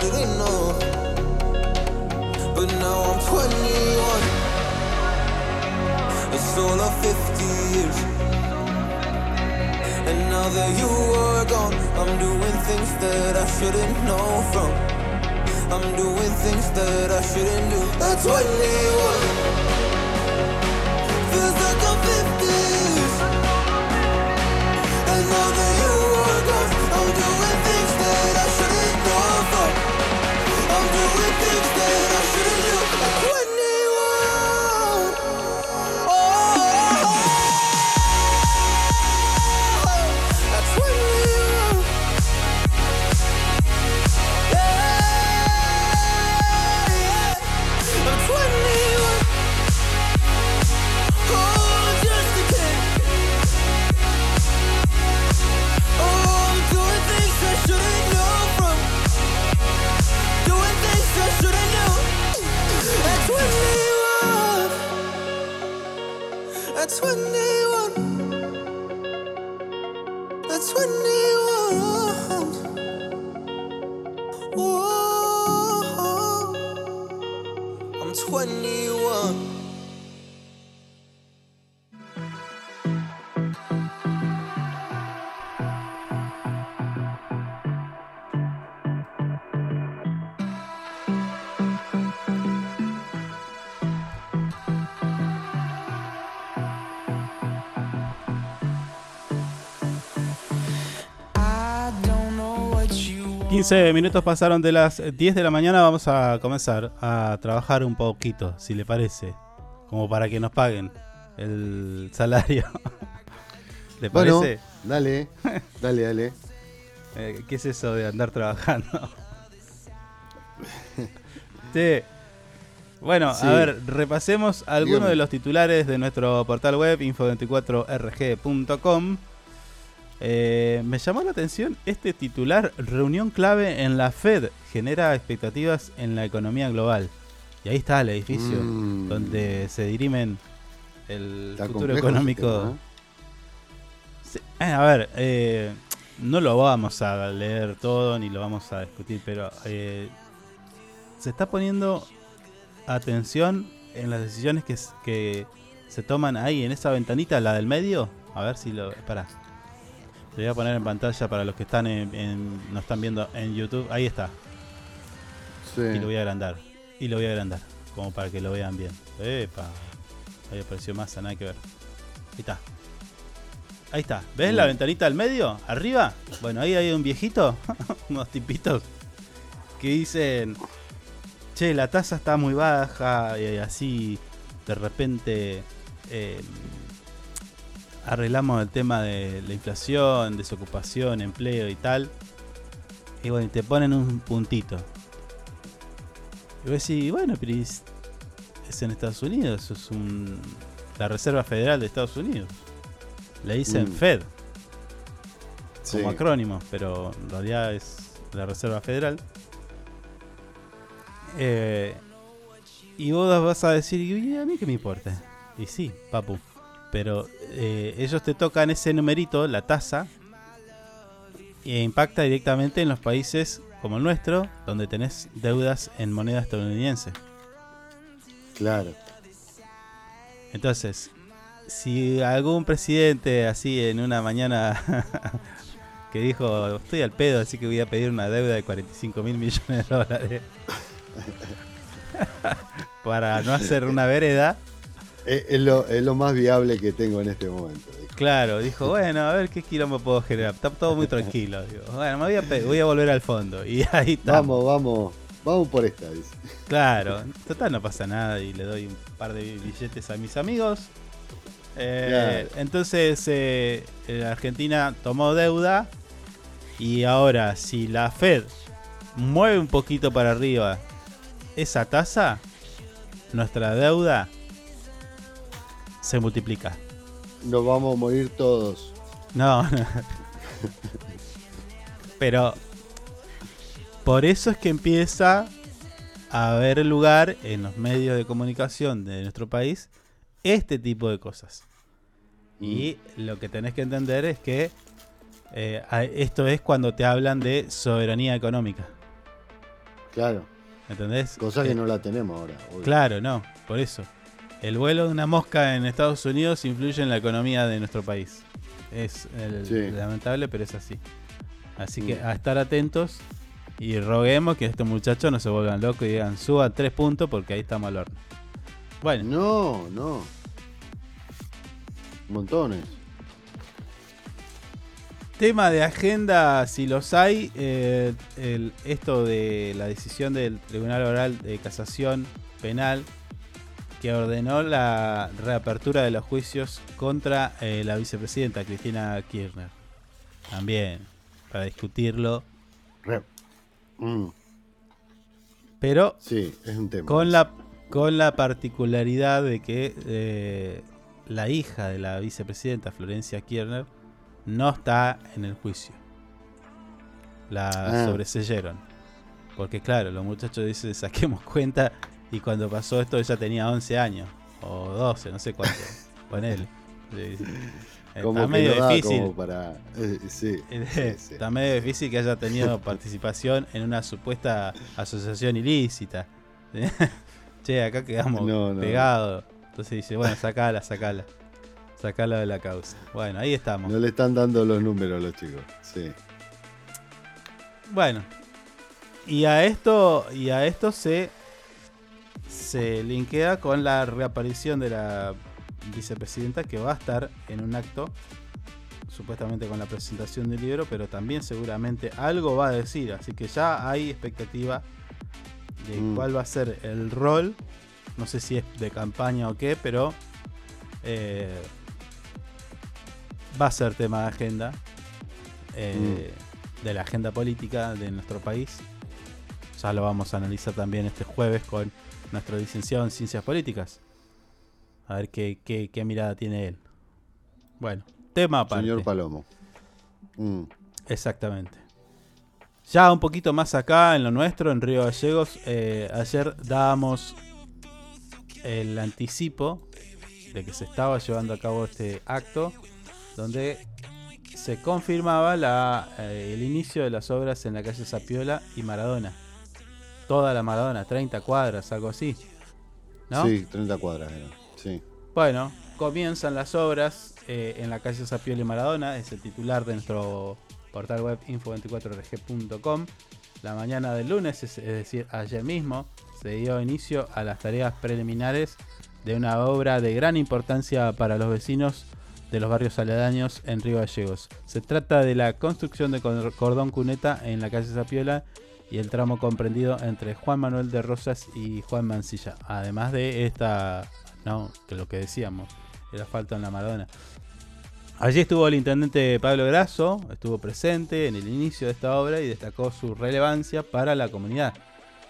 shouldn't know. But now I'm 21. It's all of 50 years. And now that you are gone, I'm doing things that I shouldn't know from. I'm doing things that I shouldn't do. At 21. 15 minutos pasaron de las 10 de la mañana. Vamos a comenzar a trabajar un poquito, si le parece. Como para que nos paguen el salario. ¿Le Bueno, parece? dale, dale, dale. Eh, ¿Qué es eso de andar trabajando? sí. Bueno, Sí. a ver, repasemos algunos de los titulares de nuestro portal web info24rg.com. Eh, me llamó la atención este titular, reunión clave en la Fed, genera expectativas en la economía global. Y ahí está el edificio Mm. donde se dirimen el Está futuro económico. ¿eh? Sí, eh, a ver, eh, no lo vamos a leer todo ni lo vamos a discutir, pero eh, se está poniendo atención en las decisiones que, se toman ahí en esa ventanita, la del medio. A ver si lo. Espera. Lo voy a poner en pantalla para los que están en, en- nos están viendo en YouTube. Ahí está. Sí. Y lo voy a agrandar. Y lo voy a agrandar. Como para que lo vean bien. Epa. Ahí apareció más, nada que ver. Ahí está. Ahí está. ¿Ves la ventanita al medio? ¿Arriba? Bueno, ahí hay un viejito. unos tipitos. Que dicen. Che, la tasa está muy baja. Y así. De repente. eh, arreglamos el tema de la inflación, desocupación, empleo y tal. Y bueno, y te ponen un puntito. Y vos decís, bueno, pero es, en Estados Unidos, es un, la Reserva Federal de Estados Unidos. Le dicen Mm. Fed Sí. como acrónimo, pero en realidad es la Reserva Federal. Eh, y vos vas a decir, ¿y a mí qué me importa? Y sí, papu. Pero eh, ellos te tocan ese numerito, la tasa, e impacta directamente en los países como el nuestro, donde tenés deudas en moneda estadounidense. Claro. Entonces, si algún presidente así en una mañana que dijo, estoy al pedo, así que voy a pedir una deuda de 45 mil millones de dólares para no hacer una vereda, Es, es lo, es lo más viable que tengo en este momento. dijo. claro, dijo, bueno, a ver qué quilombo puedo generar. Está todo muy tranquilo. Digo, bueno, me voy a, voy a volver al fondo. Y ahí está. Vamos, vamos, vamos por esta, dice. Claro, total no pasa nada y le doy un par de billetes a mis amigos. Eh, Entonces eh, la Argentina tomó deuda y ahora si la Fed mueve un poquito para arriba esa tasa, nuestra deuda se multiplica. Nos vamos a morir todos. No, no. Pero por eso es que empieza a haber lugar en los medios de comunicación de nuestro país este tipo de cosas. Y lo que tenés que entender es que eh, esto es cuando te hablan de soberanía económica. Claro. ¿Entendés? Cosa que Eh, no la tenemos ahora. obvio. Claro, no, por eso. El vuelo de una mosca en Estados Unidos influye en la economía de nuestro país. Es el- Sí. lamentable, pero es así. Así que Mm. a estar atentos y roguemos que estos muchachos no se vuelvan locos y digan suba tres puntos porque ahí estamos al horno. Bueno, No, no. Montones. tema de agenda, si los hay, eh, el- esto de la decisión del Tribunal Oral de Casación Penal que ordenó la reapertura de los juicios contra eh, la vicepresidenta Cristina Kirchner. También, para discutirlo. Re- Mm, Pero Sí, es un tema. con la, con la particularidad de que eh, la hija de la vicepresidenta, Florencia Kirchner, no está en el juicio. La Ah. sobreseyeron. Porque claro, los muchachos dicen, saquemos cuenta, y cuando pasó esto ella tenía 11 años, o 12, no sé cuánto, con él. Está medio no difícil. para. eh, sí. Está medio difícil que haya tenido participación en una supuesta asociación ilícita. che, acá quedamos No, no. pegados. Entonces dice, bueno, sacala, sacala. Sacala de la causa. Bueno, ahí estamos. No le están dando los números a los chicos. Sí. Bueno. Y a esto, y a esto se, se linkea con la reaparición de la vicepresidenta que va a estar en un acto, supuestamente con la presentación del libro, pero también seguramente algo va a decir. Así que ya hay expectativa de Mm. cuál va a ser el rol. No sé si es de campaña o qué, pero eh, va a ser tema de agenda. eh, De la agenda política de nuestro país. Ya lo vamos a analizar también este jueves con nuestro licenciado en Ciencias Políticas. A ver qué, qué- qué mirada tiene él. Bueno, tema aparte. Señor Palomo. Mm, Exactamente. Ya un poquito más acá en lo nuestro, en Río Gallegos, eh, ayer dábamos el anticipo de que se estaba llevando a cabo este acto, donde se confirmaba la, eh, el inicio de las obras en la calle Zapiola y Maradona. Toda la Maradona, 30 cuadras, algo así. ¿No? Sí, 30 cuadras. Sí. Bueno, comienzan las obras eh, en la calle Zapiola y Maradona, es el titular de nuestro portal web info24rg.com. La mañana del lunes, es, es decir, ayer mismo, se dio inicio a las tareas preliminares de una obra de gran importancia para los vecinos de los barrios aledaños en Río Gallegos. Se trata de la construcción de cor- cordón cuneta en la calle Zapiola y el tramo comprendido entre Juan Manuel de Rosas y Juan Mancilla. Además de esta, no, que lo que decíamos, el asfalto en la Maradona. Allí estuvo el intendente Pablo Grasso, estuvo presente en el inicio de esta obra y destacó su relevancia para la comunidad.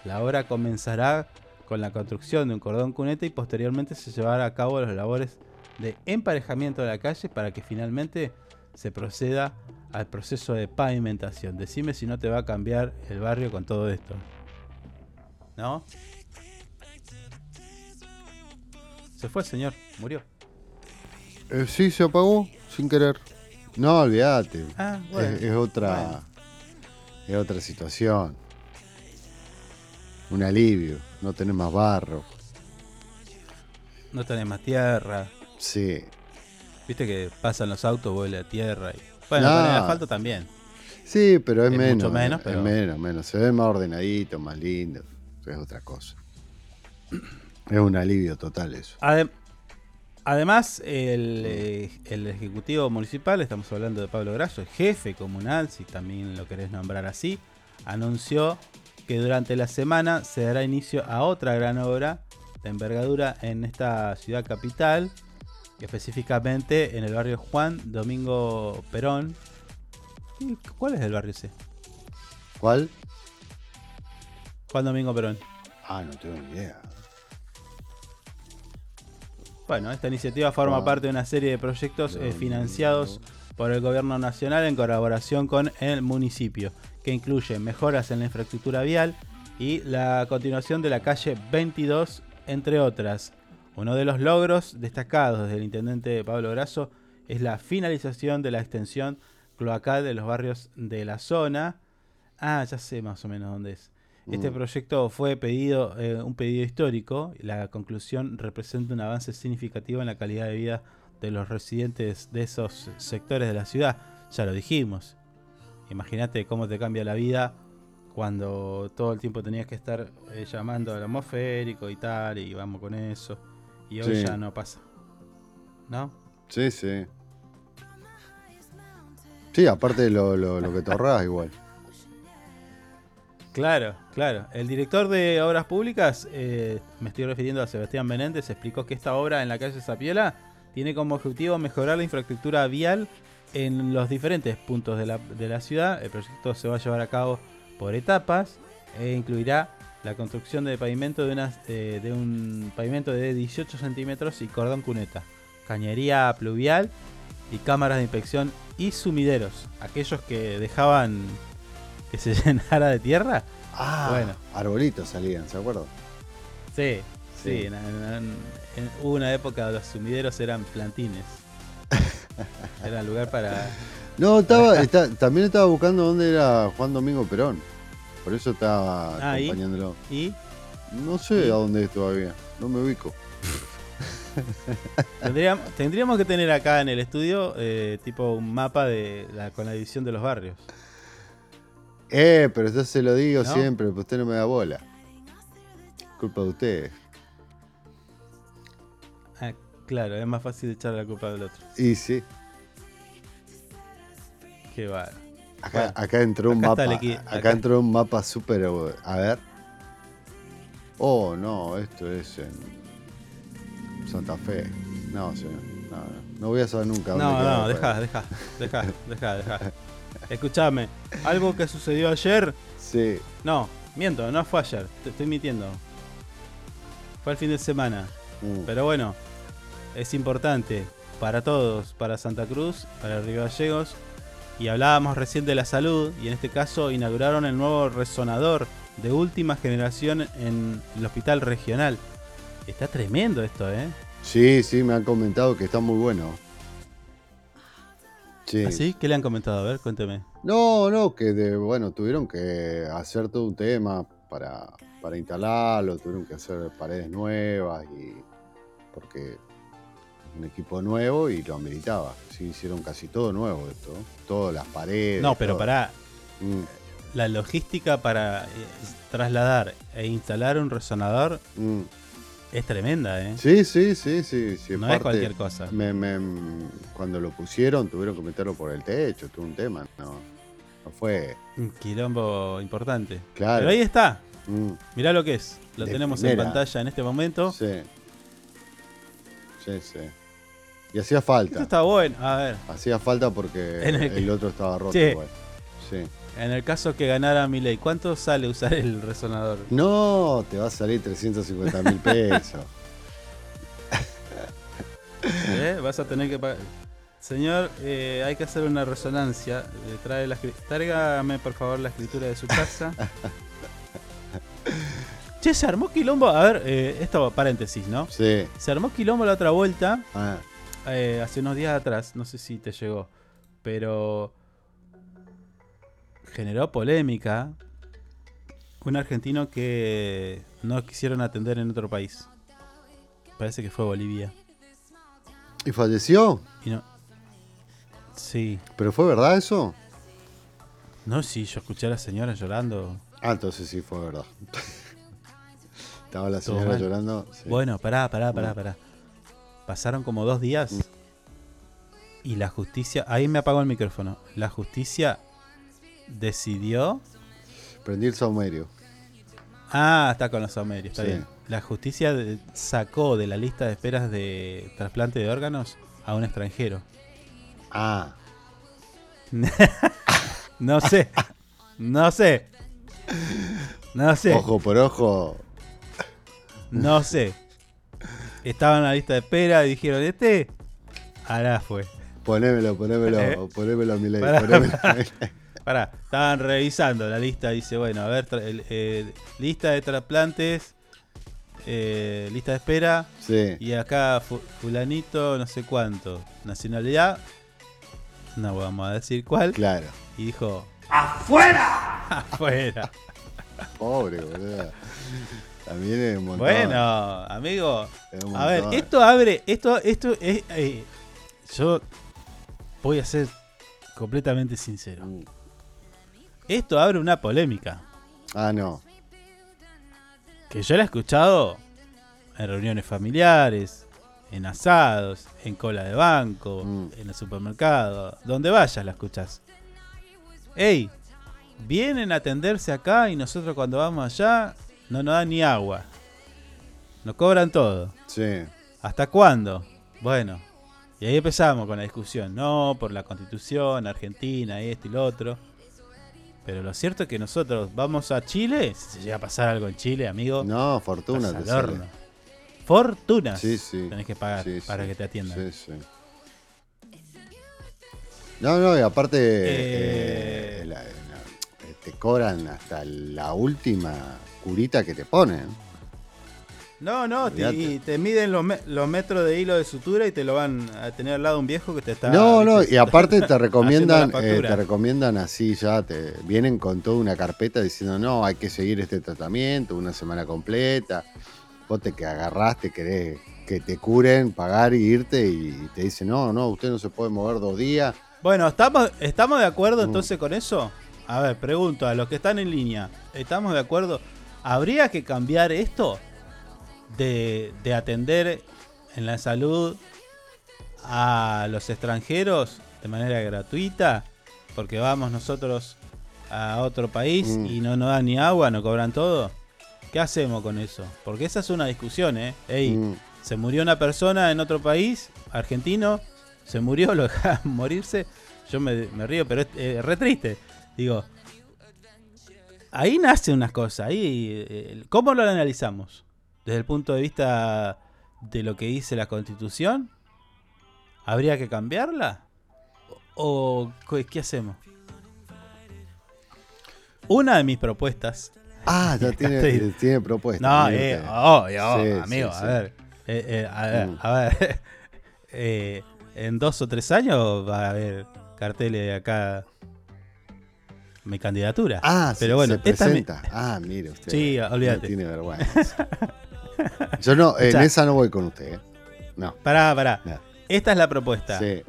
La obra comenzará con la construcción de un cordón cuneta y posteriormente se llevará a cabo las labores de emparejamiento de la calle para que finalmente se proceda al proceso de pavimentación. Decime si no te va a cambiar el barrio con todo esto. ¿No? Se fue el señor, murió. Eh, sí, se apagó sin querer. No, olvídate. Ah, bueno. es, es otra. Bueno. Es otra situación. Un alivio. No tener más barro. No tenés más tierra. Sí. Viste que pasan los autos, vuela a tierra. Y... Bueno, No. con el asfalto también. Sí, pero es, Es menos. mucho menos, es pero- menos, menos. Se ve más ordenadito, más lindo. Es otra cosa. Es un alivio total eso. Adem- Además, el, eh, el Ejecutivo Municipal, estamos hablando de Pablo Grasso, el jefe comunal, si también lo querés nombrar así, anunció que durante la semana se dará inicio a otra gran obra de envergadura en esta ciudad capital, específicamente en el barrio Juan Domingo Perón. ¿Y ¿Cuál es el barrio ese? ¿Cuál? Juan Domingo Perón. Ah, no tengo ni idea. Bueno, esta iniciativa forma Ah. parte de una serie de proyectos eh, financiados por el gobierno nacional en colaboración con el municipio, que incluyen mejoras en la infraestructura vial y la continuación de la calle 22, entre otras. Uno de los logros destacados del intendente Pablo Grasso es la finalización de la extensión cloacal de los barrios de la zona. Ah, ya sé más o menos dónde es. Este Mm. proyecto fue pedido, eh, un pedido histórico. y La conclusión representa un avance significativo en la calidad de vida de los residentes de esos sectores de la ciudad. Ya lo dijimos. Imagínate cómo te cambia la vida cuando todo el tiempo tenías que estar eh, llamando al atmosférico y tal, y vamos con eso. Y hoy Sí. ya no pasa. ¿No? Sí, sí. Sí, aparte de lo, lo, lo que te ahorras igual. Claro, claro. El director de Obras Públicas, eh, me estoy refiriendo a Sebastián Menéndez, explicó que esta obra en la calle Zapiola tiene como objetivo mejorar la infraestructura vial en los diferentes puntos de la, de la ciudad. El proyecto se va a llevar a cabo por etapas e incluirá la construcción de pavimento de, unas, eh, de un pavimento de 18 centímetros y cordón cuneta, cañería pluvial y cámaras de inspección y sumideros. Aquellos que dejaban que se llenara de tierra. Ah, bueno, arbolitos salían, ¿se acuerdan? sí, sí. Sí. en- en- en- hubo una época los sumideros eran plantines. Era lugar para. No, estaba, está- también estaba buscando dónde era Juan Domingo Perón. Por eso estaba Ah, acompañándolo. ¿Y? No sé ¿Y? a dónde es todavía. No me ubico. Tendríamos, tendríamos que tener acá en el estudio eh, tipo un mapa de la, con la división de los barrios. Eh, pero yo se lo digo ¿No? siempre, pero usted no me da bola. Culpa de ustedes. Ah, claro, es más fácil echar la culpa del otro. Y sí. Qué va. Acá, acá entró un acá mapa. acá, acá- entró un mapa súper. A ver. Oh, no, esto es en Santa Fe. No, señor. No, no, voy a saber nunca. dónde No, no, deja, deja, deja, deja, deja. Escuchame, algo que sucedió ayer. Sí. No, miento, no fue ayer, te estoy mintiendo. Fue el fin de semana. Mm. Pero bueno, es importante para todos, para Santa Cruz, para Río Gallegos. Y hablábamos recién de la salud, y en este caso inauguraron el nuevo resonador de última generación en el hospital regional. Está tremendo esto, ¿eh? Sí, sí, me han comentado que está muy bueno. Sí. ¿Así? ¿Qué le han comentado? A ver, cuénteme. No, no, que de, bueno, tuvieron que hacer todo un tema para, para instalarlo, tuvieron que hacer paredes nuevas y porque un equipo nuevo y lo ameritaba. Sí, hicieron casi todo nuevo esto, todas las paredes. No, pero todo. para Mm, la logística para eh, trasladar e instalar un resonador mm. es tremenda, ¿eh? Sí, sí, sí, sí. sí, No es cualquier cosa. me- me- cuando lo pusieron tuvieron que meterlo por el techo, tuvo un tema, no, no fue. Un quilombo importante. Claro. Pero ahí está. Mm, Mirá lo que es. Lo De tenemos primera. en pantalla en este momento. sí. Sí, sí. Y hacía falta. Esto está bueno. A ver, Hacía falta porque el otro estaba roto Sí. igual. Sí. en el caso que ganara Milei, ¿cuánto sale usar el resonador? No, te va a salir 350 mil pesos. ¿Eh? Vas a tener que pagar. Señor, eh, hay que hacer una resonancia. Eh, trae la, tráigame por favor la escritura de su casa. che, se armó quilombo. A ver, eh, esto paréntesis, ¿no? Sí. Se armó quilombo la otra vuelta. Ah, eh, hace unos días atrás. No sé si te llegó. Pero. Generó polémica. Un argentino que no quisieron atender en otro país. Parece que fue Bolivia. ¿Y falleció? Y no. Sí. ¿Pero fue verdad eso? No, sí, yo escuché a la señora llorando. Ah, entonces sí fue verdad. Estaba la señora llorando. sí. Bueno, pará, pará, pará, pará. Pasaron como dos días. Y la justicia. Ahí me apagó el micrófono. La justicia decidió. Prendí el saumerio. Ah, está con los saumerios, está Sí. bien. La justicia de- sacó de la lista de esperas de trasplante de órganos a un extranjero. Ah, No sé. No sé. No sé. ojo por ojo. No sé. Estaba en la lista de espera y dijeron, este. Ahora fue. Ponémelo, ponémelo, Eh. ponémelo a mi ley. Pará, ponémelo a pará. mi ley. Pará, estaban revisando la lista. Dice, bueno, a ver, tra- el- eh, lista de trasplantes, eh, lista de espera. Sí. Y acá fu- fulanito, no sé cuánto. Nacionalidad, no vamos a decir cuál. Claro. Y dijo, ¡Afuera! ¡Afuera! Pobre, boludo. También es un montón. Bueno, amigo. A ver, esto abre. Esto, esto es. eh, yo voy a ser completamente sincero. Esto abre una polémica. Ah, no. Que yo la he escuchado en reuniones familiares, en asados, en cola de banco, Mm. en el supermercado. Donde vayas la escuchás. Ey, vienen a atenderse acá y nosotros cuando vamos allá no nos dan ni agua. Nos cobran todo. Sí. ¿Hasta cuándo? Bueno, y ahí empezamos con la discusión. No, por la constitución, Argentina, esto y lo otro. Pero lo cierto es que nosotros vamos a Chile. Si se llega a pasar algo en Chile, amigo. No, fortuna te horno. Fortunas. Sí, sí. Tenés que pagar Sí, para sí. que te atiendan. Sí, sí. No, no, y aparte Eh. eh, la- la- te cobran hasta la última curita que te ponen. No, no, te, te miden los, me- los metros de hilo de sutura y te lo van a tener al lado un viejo que te está. no, no, y aparte te recomiendan, eh, te recomiendan así ya, te vienen con toda una carpeta diciendo, no, hay que seguir este tratamiento una semana completa. Vos te que agarraste, querés que te curen, pagar y irte y te dicen, no, no, usted no se puede mover dos días. Bueno, ¿estamos, ¿estamos de acuerdo Mm. entonces con eso? A ver, pregunto a los que están en línea, ¿estamos de acuerdo? ¿Habría que cambiar esto de, de atender en la salud a los extranjeros de manera gratuita? Porque vamos nosotros a otro país Mm. y no nos dan ni agua, nos cobran todo. ¿Qué hacemos con eso? Porque esa es una discusión, ¿eh? Ey, Mm. se murió una persona en otro país, argentino, se murió, lo dejaron morirse. Yo me, me río, pero es eh, re triste. Digo, ahí nace unas cosas. Ahí, eh, ¿Cómo lo analizamos? Desde el punto de vista de lo que dice la constitución, ¿habría que cambiarla? ¿O qué- hacemos? Una de mis propuestas. Ah, ya tiene, estoy. tiene propuesta. No, eh, Sí, amigo, sí, a sí. ver. eh, eh, a ver, Mm. a ver. en dos o tres años va a haber carteles de acá. Mi candidatura. Ah, pero se- bueno, se presenta. Ah, mire usted. Sí, no olvídate. tiene vergüenza. Yo no, en Escuchá. esa no voy con usted. ¿eh? No. Pará, pará. No. Esta es la propuesta. Sí.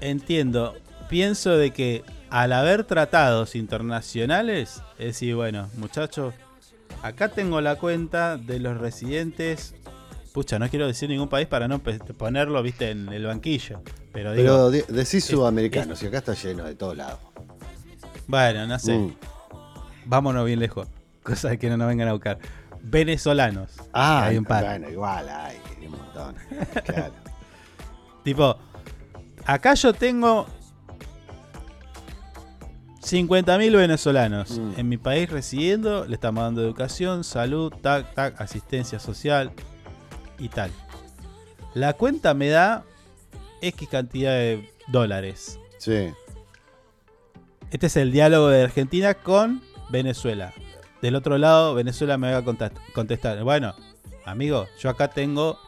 Entiendo. Pienso de que al haber tratados internacionales, es decir, bueno, muchachos, acá tengo la cuenta de los residentes. Pucha, no quiero decir ningún país para no ponerlo, viste, en el banquillo. Pero digo, Pero de- decís es- sudamericano, si acá está lleno de todos lados. Bueno, no sé. Mm. Vámonos bien lejos. Cosa de que no nos vengan a buscar. Venezolanos. Ah, hay un par. bueno, igual hay, hay un montón. Claro. Tipo, acá yo tengo 50.000 venezolanos Mm. en mi país residiendo, le estamos dando educación, salud, tac, tac, asistencia social y tal. La cuenta me da X cantidad de dólares. Sí. Este es el diálogo de Argentina con Venezuela. Del otro lado, Venezuela me va a contestar. Bueno, amigo, yo acá tengo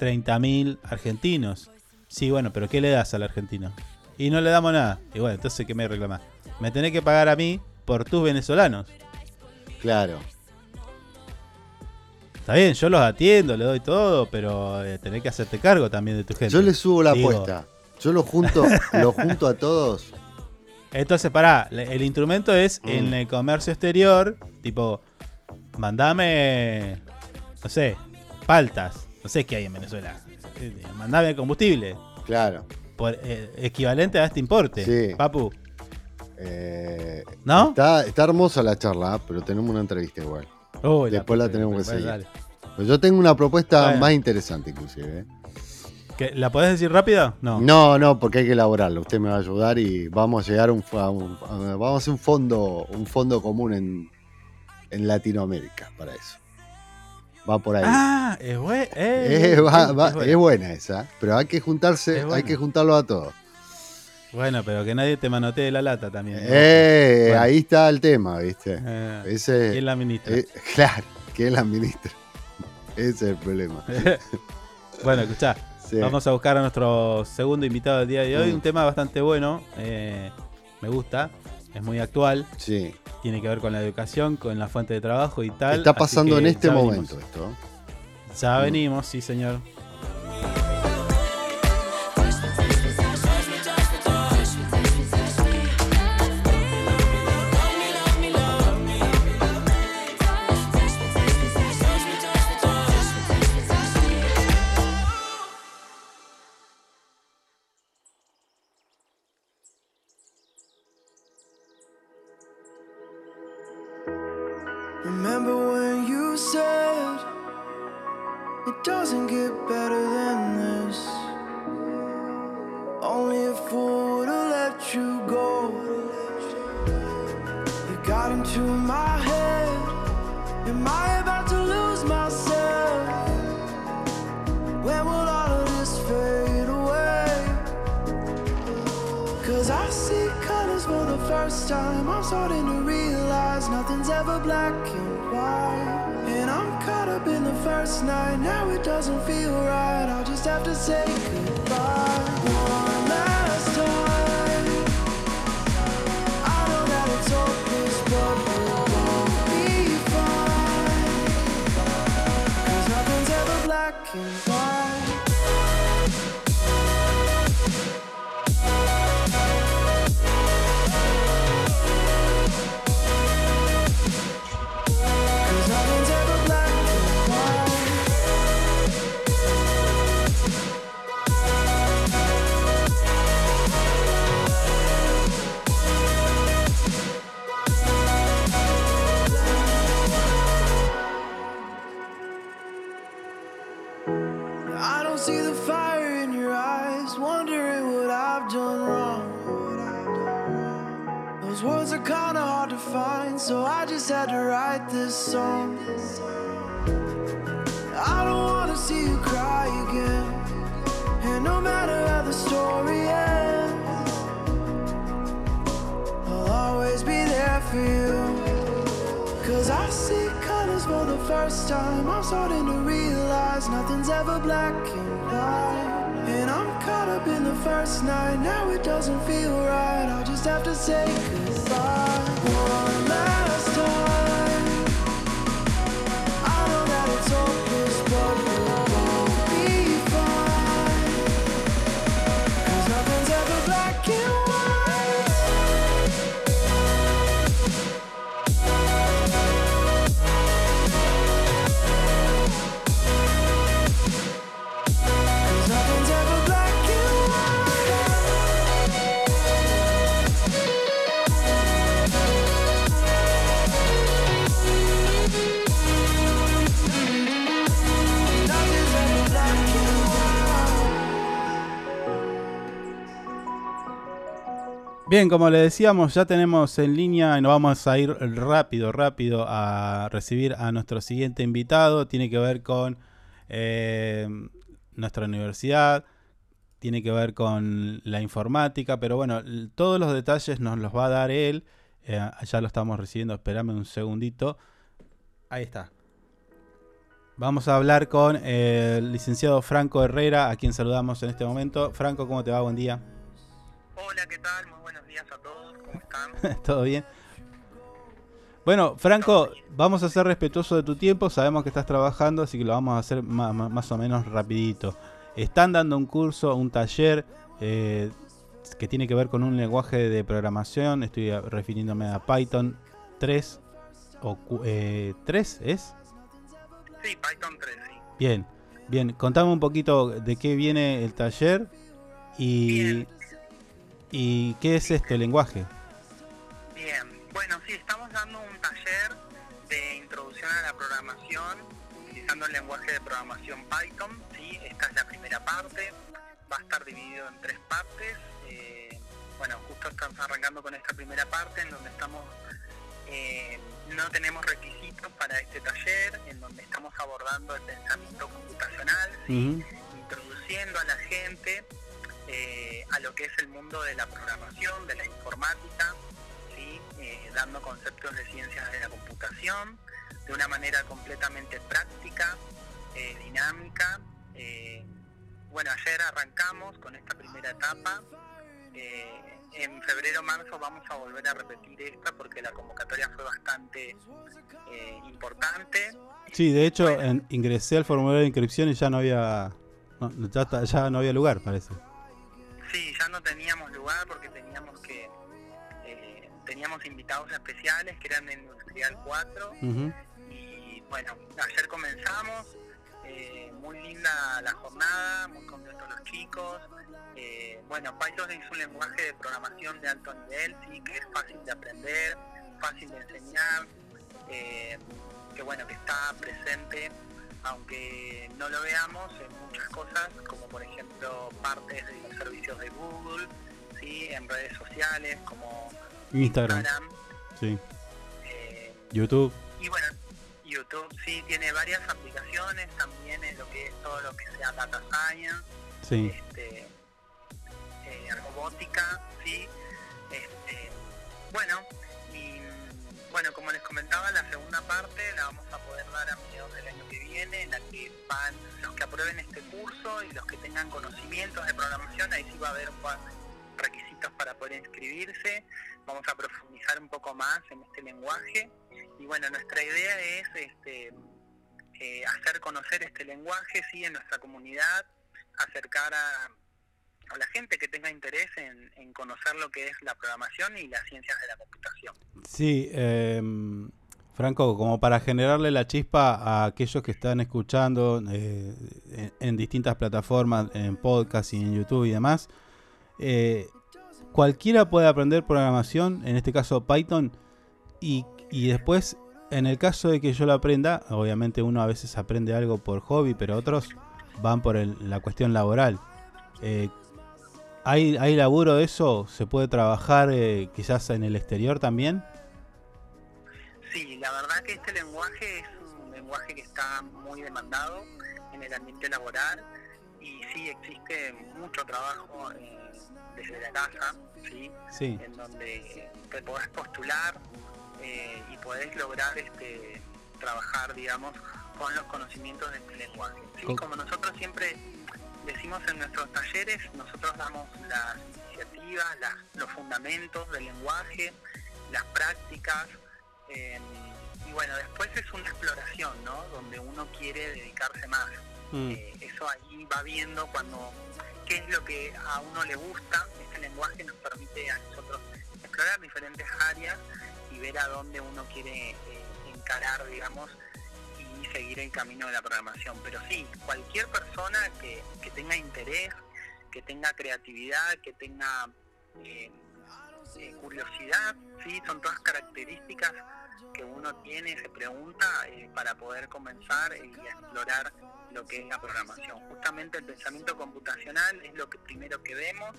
30.000 argentinos. Sí, bueno, pero ¿qué le das al argentino? Y no le damos nada. Y bueno, entonces, ¿qué me reclamás? Me tenés que pagar a mí por tus venezolanos. Claro. Está bien, yo los atiendo, le doy todo, pero eh, tenés que hacerte cargo también de tu gente. Yo le subo la Digo, apuesta. Yo lo junto, lo junto a todos. Entonces, pará, el instrumento es Mm. en el comercio exterior, tipo, mandame, no sé, paltas, no sé qué hay en Venezuela, Eh, mandame combustible, Claro. por, eh, equivalente a este importe, Sí. papu. Eh, ¿No? Está, está hermosa la charla, pero tenemos una entrevista igual. Uy, Después la tenemos que seguir. Pues yo tengo una propuesta Bueno. más interesante, inclusive. ¿eh? ¿Que- ¿La podés decir rápido? No. No, no, porque hay que elaborarlo. Usted me va a ayudar y vamos a llegar a un, a un- a- vamos a hacer un fondo, un fondo común en, en Latinoamérica para eso. Va por ahí. Ah, es, Eh, va- va- es buena esa, pero hay que juntarse, hay que juntarlo a todos. Bueno, pero que nadie te manotee la lata también. ¿no? Eh, Bueno. ahí está el tema, ¿viste? Eh, Ese, ¿quién la ministra? eh, claro, ¿quién la ministra? Ese es el problema. bueno, escuchá. Sí. Vamos a buscar a nuestro segundo invitado del día de hoy. Mm. Un tema bastante bueno. eh, me gusta. es muy actual. Sí. Tiene que ver con la educación, con la fuente de trabajo y tal. Está así pasando en este venimos. momento esto. Ya Mm. venimos, sí señor. Remember when you said it doesn't get better than this? Only a fool have let you go. You got into my head. Am I about to lose myself? When will all of this fade away? Cause I see colors for the first time. I'm starting to black and white. And I'm caught up in the first night. Now it doesn't feel right. I'll just have to say goodbye. One last time. I know that it's but we'll be nothing's ever black and white. Song. I don't wanna see you cry again, and no matter how the story ends, I'll always be there for you. Cause I see colors for the first time. I'm starting to realize nothing's ever black and white. And I'm caught up in the first night. Now it doesn't feel right. I'll just have to say goodbye one last time so Bien, como le decíamos, ya tenemos en línea y nos vamos a ir rápido, rápido a recibir a nuestro siguiente invitado. Tiene que ver con eh, nuestra universidad, tiene que ver con la informática, pero bueno, todos los detalles nos los va a dar él. Eh, ya lo estamos recibiendo, espérame un segundito. Ahí está. Vamos a hablar con eh, el licenciado Franco Herrera, a quien saludamos en este momento. Franco, ¿cómo te va? Buen día. Hola, ¿qué tal? Días a todos, ¿cómo están? ¿Todo bien? Bueno, Franco, vamos a ser respetuosos de tu tiempo. Sabemos que estás trabajando, así que lo vamos a hacer más, o menos rapidito. Están dando un curso, un taller eh, que tiene que ver con un lenguaje de programación. Estoy refiriéndome a Python 3 o eh, 3 es. Sí, Python 3, sí. Bien, bien. Contame un poquito de qué viene el taller y, y qué es este lenguaje. Bien, bueno, sí, estamos dando un taller de introducción a la programación utilizando el lenguaje de programación Python, sí, esta es la primera parte, va a estar dividido en tres partes. eh, bueno, justo estamos arrancando con esta primera parte en donde estamos, eh, no tenemos requisitos para este taller, en donde estamos abordando el pensamiento computacional, Ujú. introduciendo a la gente eh, a lo que es el mundo de la programación, de la informática, ¿sí? Eh, dando conceptos de ciencias de la computación de una manera completamente práctica, eh, dinámica. eh, bueno, ayer arrancamos con esta primera etapa. en febrero marzo vamos a volver a repetir esta porque la convocatoria fue bastante importante. Sí, de hecho, en- ingresé al formulario de inscripción y ya no había. no, ya, está- ya no había lugar, parece. Sí, ya no teníamos lugar porque teníamos que eh, teníamos invitados especiales que eran de Industrial 4 Ujú. y bueno, ayer comenzamos, eh, muy linda la jornada, muy contentos los chicos. eh, bueno, Python es un lenguaje de programación de alto nivel, sí, que es fácil de aprender, fácil de enseñar, eh, que bueno, que está presente, aunque no lo veamos en muchas cosas, como por ejemplo partes de los servicios de Google, sí, en redes sociales como Instagram. Instagram, Sí. eh, YouTube. y bueno, YouTube sí tiene varias aplicaciones también en lo que es todo lo que sea data science, Sí. este, eh, robótica, sí. Este, bueno, bueno, como les comentaba, la segunda parte la vamos a poder dar a mediados del año que viene, en la que van los que aprueben este curso y los que tengan conocimientos de programación, ahí sí va a haber requisitos para poder inscribirse. Vamos a profundizar un poco más en este lenguaje. Y bueno, nuestra idea es este, eh, hacer conocer este lenguaje sí en nuestra comunidad, acercar a, a la gente que tenga interés en, conocer lo que es la programación y las ciencias de la computación. Sí, em, Franco, como para generarle la chispa a aquellos que están escuchando eh, en, distintas plataformas, en podcast y en YouTube y demás, eh, cualquiera puede aprender programación, en este caso Python, y, y después, en el caso de que yo lo aprenda, obviamente uno a veces aprende algo por hobby, pero otros van por el- la cuestión laboral. Eh, ¿hay, ¿Hay laburo de eso? ¿Se puede trabajar eh, quizás en el exterior también? Sí, la verdad que este lenguaje es un lenguaje que está muy demandado en el ambiente laboral y sí existe mucho trabajo eh, desde la casa, ¿sí? Sí. en donde te podés postular eh, y podés lograr este trabajar, digamos, con los conocimientos de este lenguaje. ¿sí? Como nosotros siempre decimos en nuestros talleres, nosotros damos las iniciativas, las- los fundamentos del lenguaje, las prácticas, eh, y bueno, después es una exploración, ¿no? Donde uno quiere dedicarse más. Mm. Eh, eso ahí va viendo cuando qué es lo que a uno le gusta. Este lenguaje nos permite a nosotros explorar diferentes áreas y ver a dónde uno quiere eh, encarar, digamos, seguir el camino de la programación. Pero sí, cualquier persona que, que tenga interés, que tenga creatividad, que tenga eh, eh, curiosidad, sí, son todas características que uno tiene, se pregunta eh, para poder comenzar y explorar lo que es la programación. Justamente el pensamiento computacional es lo que primero que vemos,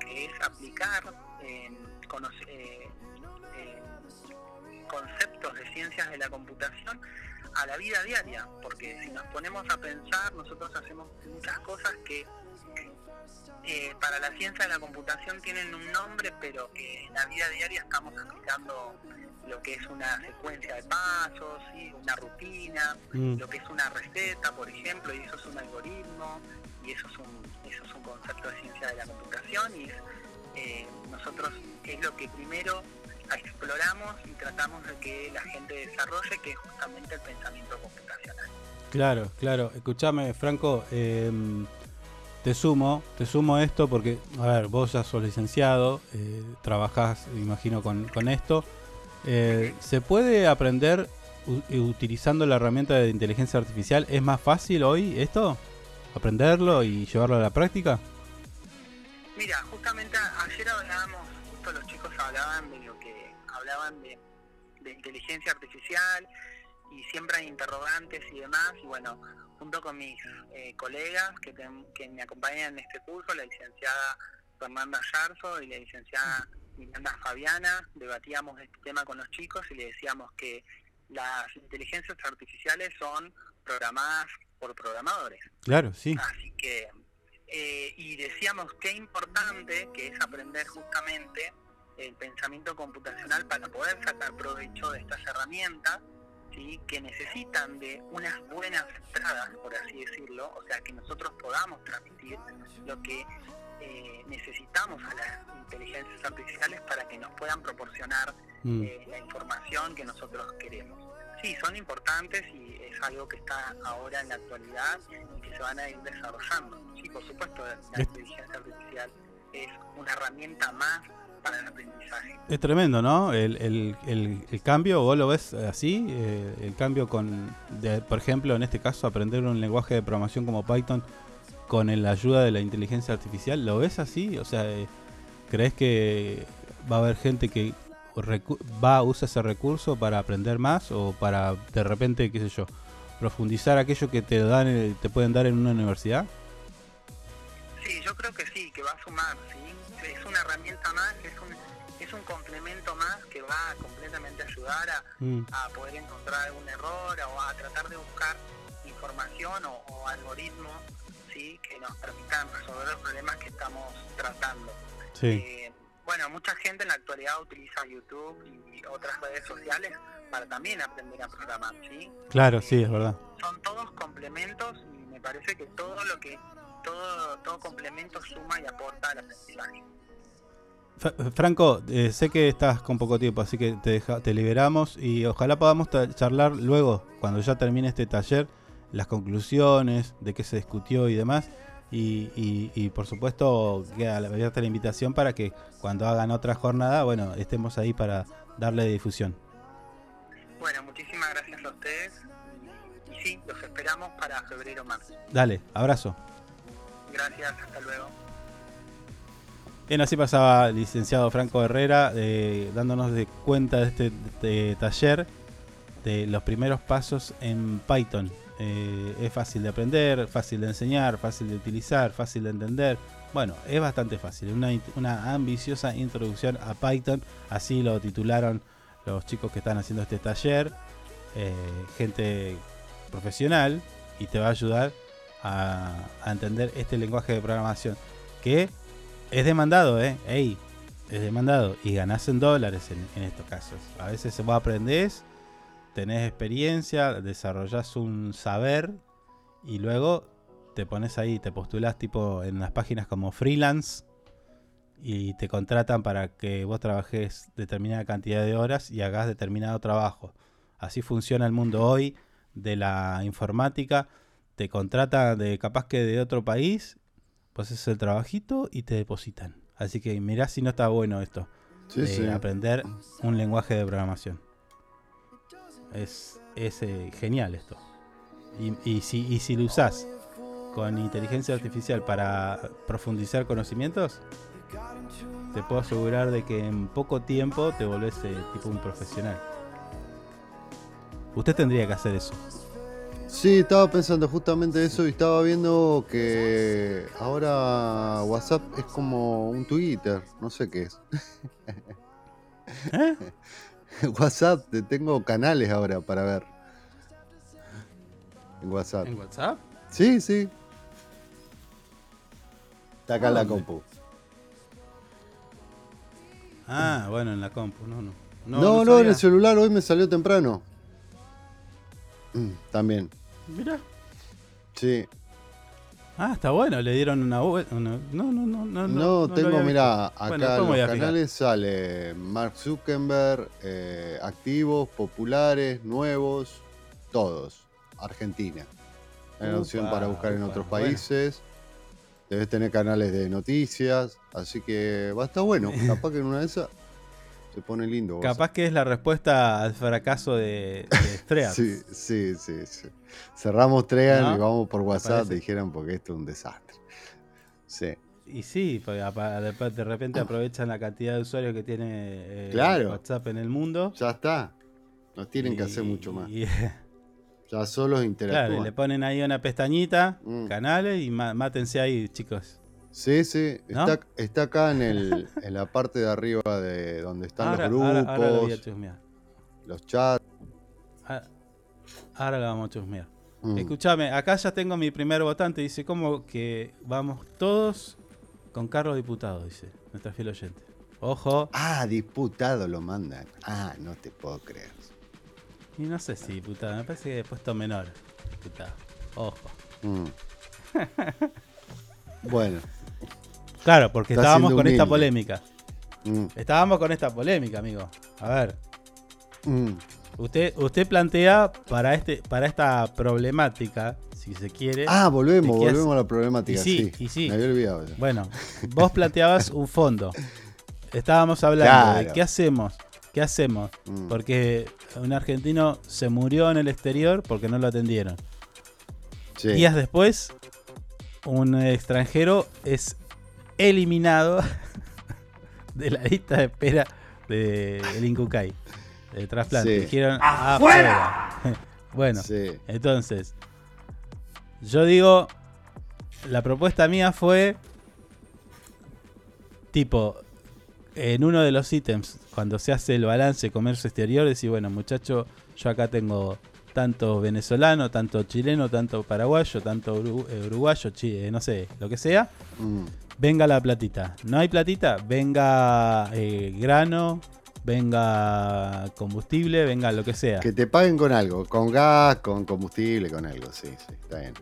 que es aplicar eh, conoce- eh, conceptos de ciencias de la computación a la vida diaria, porque si nos ponemos a pensar, nosotros hacemos muchas cosas que eh, para la ciencia de la computación tienen un nombre, pero que en la vida diaria estamos aplicando lo que es una secuencia de pasos, ¿sí? una rutina, Mm. lo que es una receta, por ejemplo, y eso es un algoritmo, y eso es un, eso es un concepto de ciencia de la computación, y es, eh, nosotros es lo que primero exploramos y tratamos de que la gente desarrolle, que es justamente el pensamiento computacional. Claro, claro. Escúchame, Franco, em, te sumo, te sumo esto porque, a ver, vos ya sos licenciado, eh, trabajás, imagino, con, con esto. Eh, ¿Se puede aprender u- utilizando la herramienta de inteligencia artificial? ¿Es más fácil hoy esto? ¿Aprenderlo y llevarlo a la práctica? Mira, justamente ayer hablábamos, justo los chicos hablaban de lo hablaban de, de inteligencia artificial y siempre hay interrogantes y demás, y bueno, junto con mis eh, colegas que, ten- que me acompañan en este curso, la licenciada Fernanda Yarzo y la licenciada Miranda Fabiana, debatíamos este tema con los chicos y le decíamos que las inteligencias artificiales son programadas por programadores. Claro, sí. Así que, eh, y decíamos qué importante que es aprender justamente el pensamiento computacional para poder sacar provecho de estas herramientas, ¿sí? que necesitan de unas buenas entradas, por así decirlo, o sea, que nosotros podamos transmitir lo que eh, necesitamos a las inteligencias artificiales para que nos puedan proporcionar Mm. eh, la información que nosotros queremos. Sí, son importantes y es algo que está ahora en la actualidad y que se van a ir desarrollando. Sí, por supuesto, la inteligencia artificial es una herramienta más para el aprendizaje. Es tremendo, ¿no? El, el- el- el cambio, vos lo ves así, eh, el cambio con, de, por ejemplo, en este caso, aprender un lenguaje de programación como Python con la ayuda de la inteligencia artificial, ¿lo ves así? O sea, eh, ¿crees que va a haber gente que va a usar ese recurso para aprender más o para de repente, qué sé yo, profundizar aquello que te dan, eh, te pueden dar en una universidad? Sí, yo creo que sí, que va a sumar, ¿sí? Es una herramienta más, es un, es un complemento más que va a completamente ayudar a, Mm. a poder encontrar algún error o a tratar de buscar información o, o algoritmos, ¿sí? Que nos permitan resolver los problemas que estamos tratando. Sí. Eh, bueno, mucha gente en la actualidad utiliza YouTube y otras redes sociales para también aprender a programar, ¿sí? Claro, sí, es verdad. son todos complementos y me parece que todo lo que todo todo complemento suma y aporta al aprendizaje. Fra- Franco, eh, sé que estás con poco tiempo, así que te, deja- te liberamos y ojalá podamos charlar luego, cuando ya termine este taller, las conclusiones, de qué se discutió y demás. Y, y- y, por supuesto, queda la- abierta la invitación para que cuando hagan otra jornada, bueno, estemos ahí para darle difusión. Bueno, muchísimas gracias a ustedes y sí, los esperamos para febrero o marzo. Dale, abrazo. Gracias, hasta luego. Bien, así pasaba el licenciado Franco Herrera eh, dándonos de cuenta de este de taller de los primeros pasos en Python. Eh, es fácil de aprender, fácil de enseñar, fácil de utilizar, fácil de entender. Bueno, es bastante fácil. Una, una ambiciosa introducción a Python. Así lo titularon los chicos que están haciendo este taller. Eh, gente profesional y te va a ayudar a, entender este lenguaje de programación que es demandado, ¿eh? Es demandado. Y ganás en dólares en, en estos casos. A veces vos aprendés, tenés experiencia, desarrollás un saber y luego te pones ahí, te postulás tipo en las páginas como freelance y te contratan para que vos trabajes determinada cantidad de horas y hagas determinado trabajo. Así funciona el mundo hoy de la informática. Te contratan de capaz que de otro país pues es el trabajito y te depositan. Así que mirá si no está bueno esto. Sí, de sí. aprender un lenguaje de programación. Es, es eh, genial esto. Y, y si, y si lo usás con inteligencia artificial para profundizar conocimientos, te puedo asegurar de que en poco tiempo te volvés eh, tipo un profesional. Usted tendría que hacer eso. Sí, estaba pensando justamente eso y estaba viendo que ahora WhatsApp es como un Twitter, no sé qué es. ¿Eh? WhatsApp, te- tengo canales ahora para ver. En WhatsApp. ¿En WhatsApp? Sí, sí. Está acá en la compu. Ah, bueno, en la compu, no, no. No, no, en sabía. el celular hoy me salió temprano. Mm, También. Mirá. Sí. Ah, está bueno, le dieron una vuelta. No, no, no, no. No, tengo, mira, acá Bueno, en los canales sale Mark Zuckerberg, eh, activos, populares, nuevos, todos. Argentina. Hay una opción para buscar en upa, otros bueno. países. Debes tener canales de noticias. Así que va a estar bueno. Capaz que en una de esas se pone lindo. Capaz que es la respuesta al fracaso de, de. Sí, sí, sí, sí. Cerramos Trean ¿No? y vamos por WhatsApp, dijeron, porque esto es un desastre. Sí. Y sí, de repente aprovechan la cantidad de usuarios que tiene eh, Claro. WhatsApp en el mundo. Ya está. No tienen que hacer mucho más. y- Ya claro, interactúan. y le ponen ahí una pestañita, Mm. canales y mátense ahí, chicos. Sí, sí. ¿No? Está, está acá en, el, en la parte de arriba de donde están Ahora, los ahora- grupos, ahora lo voy a los chats. Ahora, ahora lo vamos a chusmear. Mm. Escúchame, acá ya tengo mi primer votante. Dice, ¿cómo que vamos todos con Carlos Diputado? Dice nuestra fiel oyente. Ojo. Ah, diputado lo mandan. Ah, no te puedo creer. Y no sé si, puta, me parece que he puesto menor. Puta, ojo. Mm. bueno. Claro, porque Está estábamos con esta polémica. Mm. Estábamos con esta polémica, amigo. A ver. Mm. Usted, usted plantea para este, para esta problemática, si se quiere. Ah, volvemos, volvemos a la problemática. Y sí, sí, y sí. Me había olvidado. ya. Bueno, vos planteabas un fondo. Estábamos hablando de qué hacemos, qué hacemos, Mm. porque un argentino se murió en el exterior porque no lo atendieron. Sí. Días después, un extranjero es eliminado de la lista de espera del Incucay, de trasplante. Sí. Dijeron ¡Afuera! afuera. bueno, Sí. entonces, yo digo, la propuesta mía fue tipo, en uno de los ítems, cuando se hace el balance comercio exterior, decir, bueno, muchacho, yo acá tengo tanto venezolano, tanto chileno, tanto paraguayo, tanto eh, uruguayo, chi- eh, no sé, lo que sea. Mm. Venga la platita. ¿No hay platita? Venga eh, grano, venga combustible, venga lo que sea. Que te paguen con algo, con gas, con combustible, con algo, sí, sí, está bien.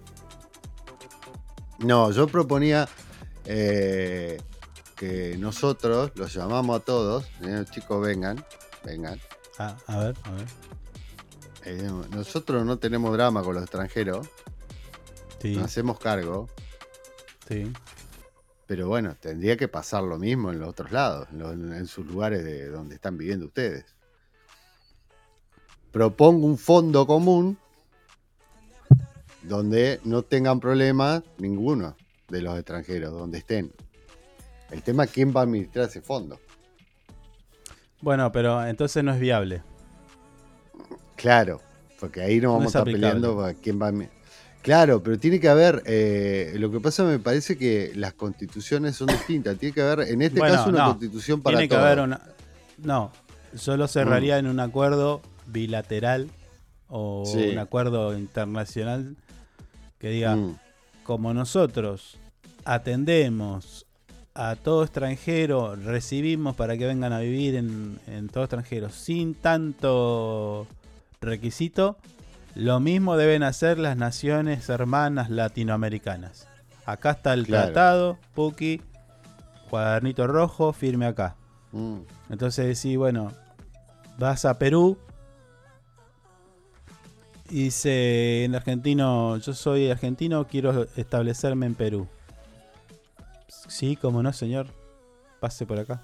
No, yo proponía eh, que nosotros los llamamos a todos, eh, chicos, vengan, vengan. Ah, a ver, a ver. Eh, nosotros no tenemos drama con los extranjeros, Sí. nos hacemos cargo, Sí. Pero bueno, tendría que pasar lo mismo en los otros lados, en, los- en sus lugares de donde están viviendo ustedes. Propongo un fondo común donde no tengan problemas ninguno de los extranjeros, donde estén. El tema es quién va a administrar ese fondo. Bueno, pero entonces no es viable. Claro, porque ahí no No vamos es a estar aplicable. peleando para quién va a... admi- Claro, pero tiene que haber, eh, lo que pasa me parece que las constituciones son distintas, tiene que haber en este Bueno, caso una no. constitución para Tiene que haber una. No, yo lo cerraría Mm. en un acuerdo bilateral o Sí. un acuerdo internacional que diga, Mm. como nosotros atendemos a todo extranjero, recibimos para que vengan a vivir en, en todo extranjero sin tanto requisito, lo mismo deben hacer las naciones hermanas latinoamericanas. Acá está el Claro. tratado, Puki, cuadernito rojo, firme acá. Mm. Entonces decís, bueno, vas a Perú y dice en argentino, yo soy argentino, quiero establecerme en Perú. Sí, como no, señor, pase por acá.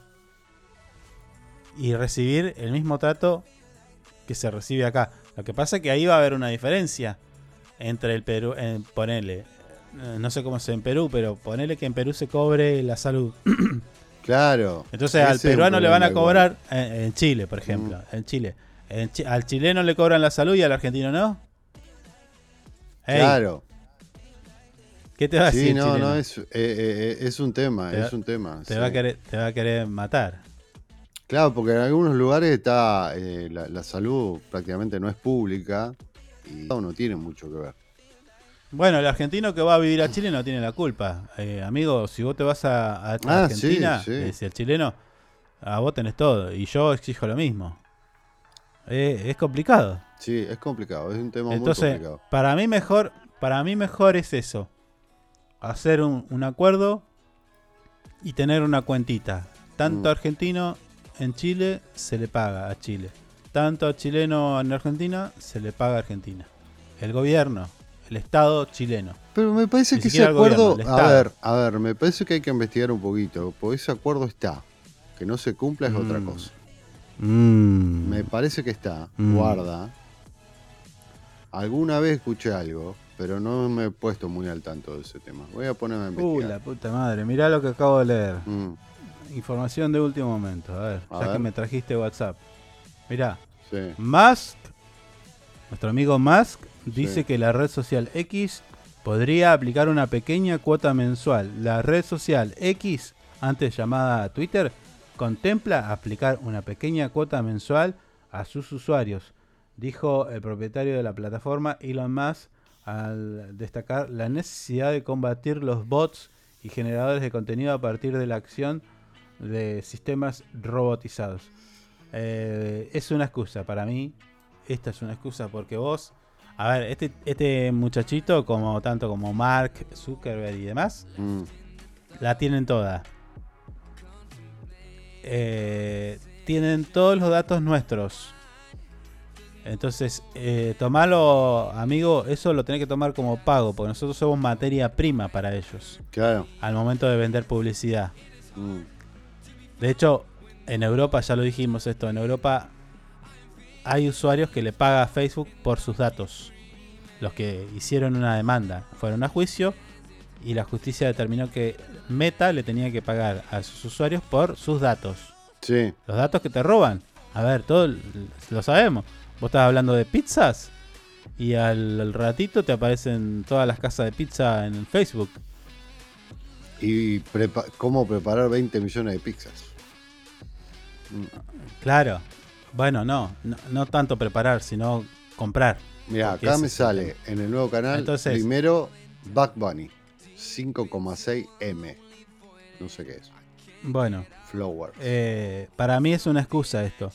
Y recibir el mismo trato que se recibe acá. Lo que pasa es que ahí va a haber una diferencia entre el Perú, en ponele, eh, no sé cómo es en Perú, pero ponele que en Perú se cobre la salud. Claro. Entonces al peruano le van a cobrar en, en Chile, por ejemplo, en Chile. En al chileno le cobran la salud y al argentino no. Claro. ¿Qué te va a Sí, decir? no, chileno? no, es, eh, eh, eh, es un tema, Te va- es un tema. Te sí. va a querer, te va a querer matar. Claro, porque en algunos lugares está eh, la, la salud prácticamente no es pública y no tiene mucho que ver. Bueno, el argentino que va a vivir a Chile no tiene la culpa. Eh, amigo, si vos te vas a, a Ah, Argentina, sí, sí. eh, si el chileno, a vos tenés todo. Y yo exijo lo mismo. Es complicado. Sí, es complicado, es un tema muy Entonces, complicado. para mí mejor, para mí mejor es eso. Hacer un, un acuerdo y tener una cuentita. Tanto Mm. argentino en Chile se le paga a Chile. Tanto chileno en Argentina se le paga a Argentina. El gobierno, el Estado chileno. Pero me parece Ni que ese acuerdo, gobierno, a ver, a ver, me parece que hay que investigar un poquito, porque ese acuerdo está. Que no se cumpla es otra Mm. cosa. Mm. Me parece que está, Mm. guarda. Alguna vez escuché algo, pero no me he puesto muy al tanto de ese tema. Voy a ponerme a Uh, investigar. la puta madre, mirá lo que acabo de leer. Información de último momento, a ver, A ya que me trajiste WhatsApp. Mirá, sí. Musk, nuestro amigo Musk, dice Sí. que la red social X podría aplicar una pequeña cuota mensual. La red social X, antes llamada Twitter, contempla aplicar una pequeña cuota mensual a sus usuarios, dijo el propietario de la plataforma Elon Musk al destacar la necesidad de combatir los bots y generadores de contenido a partir de la acción de sistemas robotizados. Eh, es una excusa para mí. esta es una excusa porque vos, a ver, este, este muchachito, como tanto como Mark Zuckerberg y demás, Mm, la tienen toda. Eh, tienen todos los datos nuestros. Entonces, eh, tomalo, amigo, eso lo tenés que tomar como pago, porque nosotros somos materia prima para ellos. Claro. Al momento de vender publicidad. Mm, De hecho, en Europa, ya lo dijimos esto, en Europa hay usuarios que le paga a Facebook por sus datos. Los que hicieron una demanda fueron a juicio y la justicia determinó que Meta le tenía que pagar a sus usuarios por sus datos. Sí. Los datos que te roban. A ver, todo lo sabemos. Vos estás hablando de pizzas y al, al ratito te aparecen todas las casas de pizza en Facebook. Y prepa- cómo preparar 20 millones de pizzas. Mm, Claro. Bueno, no, no, no tanto preparar, sino comprar. Mira, acá me sale en el nuevo canal Entonces- primero Back Bunny, 5,6 M. No sé qué es. Bueno, Flower. eh, para mí es una excusa esto.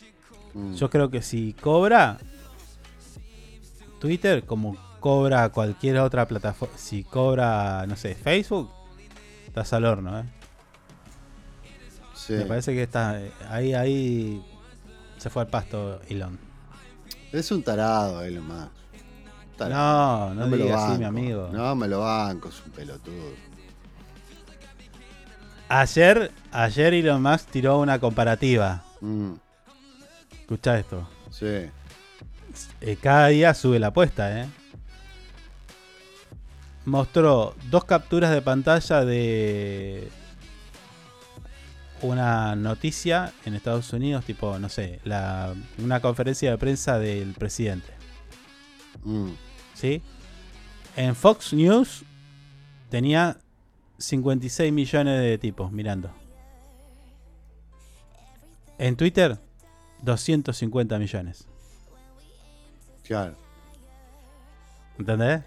Mm. Yo creo que si cobra Twitter, como cobra cualquier otra plataforma, si cobra, no sé, Facebook, estás al horno, ¿eh? Sí. Me parece que está ahí, ahí se fue al pasto Elon. Es un tarado Elon Musk. No, no me lo así, mi amigo. No me lo banco, es un pelotudo. Ayer, ayer Elon Musk tiró una comparativa. Mm, Escucha esto. sí. Eh, cada día sube la apuesta, ¿eh? Mostró dos capturas de pantalla de una noticia en Estados Unidos, tipo, no sé, la, una conferencia de prensa del presidente. Mm, ¿Sí? En Fox News tenía 56 millones de tipos mirando. En Twitter, 250 millones. claro, ¿Entendés?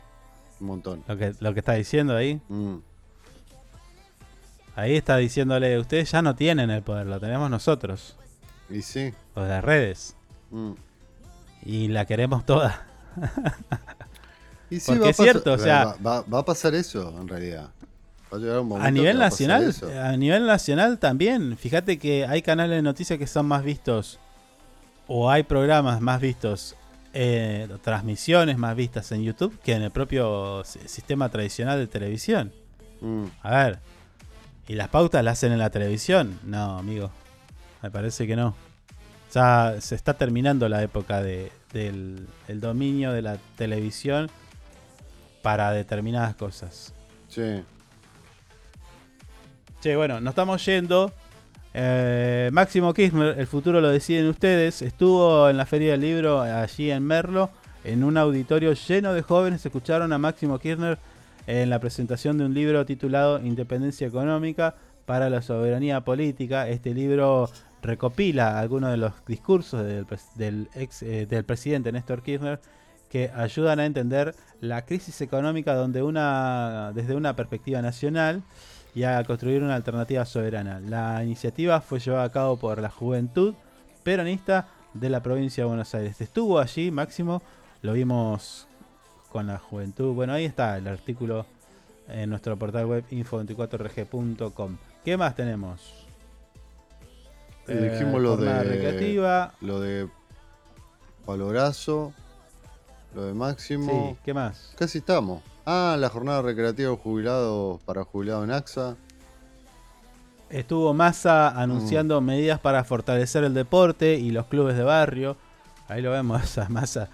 Un montón. Lo que, lo que está diciendo ahí. Mm, Ahí está diciéndole, ustedes ya no tienen el poder, lo tenemos nosotros, y sí. los de redes. mm. Y la queremos toda. Y sí, Porque va a es cierto, pasar- o sea- va, va- va a pasar eso en realidad. Va a llegar un momento A nivel va nacional, a nivel nacional también. Fíjate que hay canales de noticias que son más vistos o hay programas más vistos, eh, transmisiones más vistas en YouTube que en el propio si- sistema tradicional de televisión. Mm, A ver, ¿y las pautas las hacen en la televisión? No, amigo, me parece que no. Ya se está terminando la época de, del el dominio de la televisión para determinadas cosas. sí. Che, bueno, nos estamos yendo. Eh, Máximo Kirchner, el futuro lo deciden ustedes. Estuvo en la Feria del Libro allí en Merlo, en un auditorio lleno de jóvenes. Escucharon a Máximo Kirchner en la presentación de un libro titulado Independencia Económica para la Soberanía Política. Este libro recopila algunos de los discursos del, del ex, eh, del presidente Néstor Kirchner que ayudan a entender la crisis económica donde una, desde una perspectiva nacional y a construir una alternativa soberana. La iniciativa fue llevada a cabo por la juventud peronista de la provincia de Buenos Aires. Estuvo allí, Máximo, lo vimos con la juventud. Bueno, ahí está el artículo en nuestro portal web info24rg.com. ¿Qué más tenemos? Y dijimos lo de recreativa. lo de Palorazo, lo de Máximo. Sí, ¿qué más? Casi estamos. Ah, la jornada recreativa de jubilados para jubilados en AXA. Estuvo Massa anunciando medidas para fortalecer el deporte y los clubes de barrio. Ahí lo vemos a Massa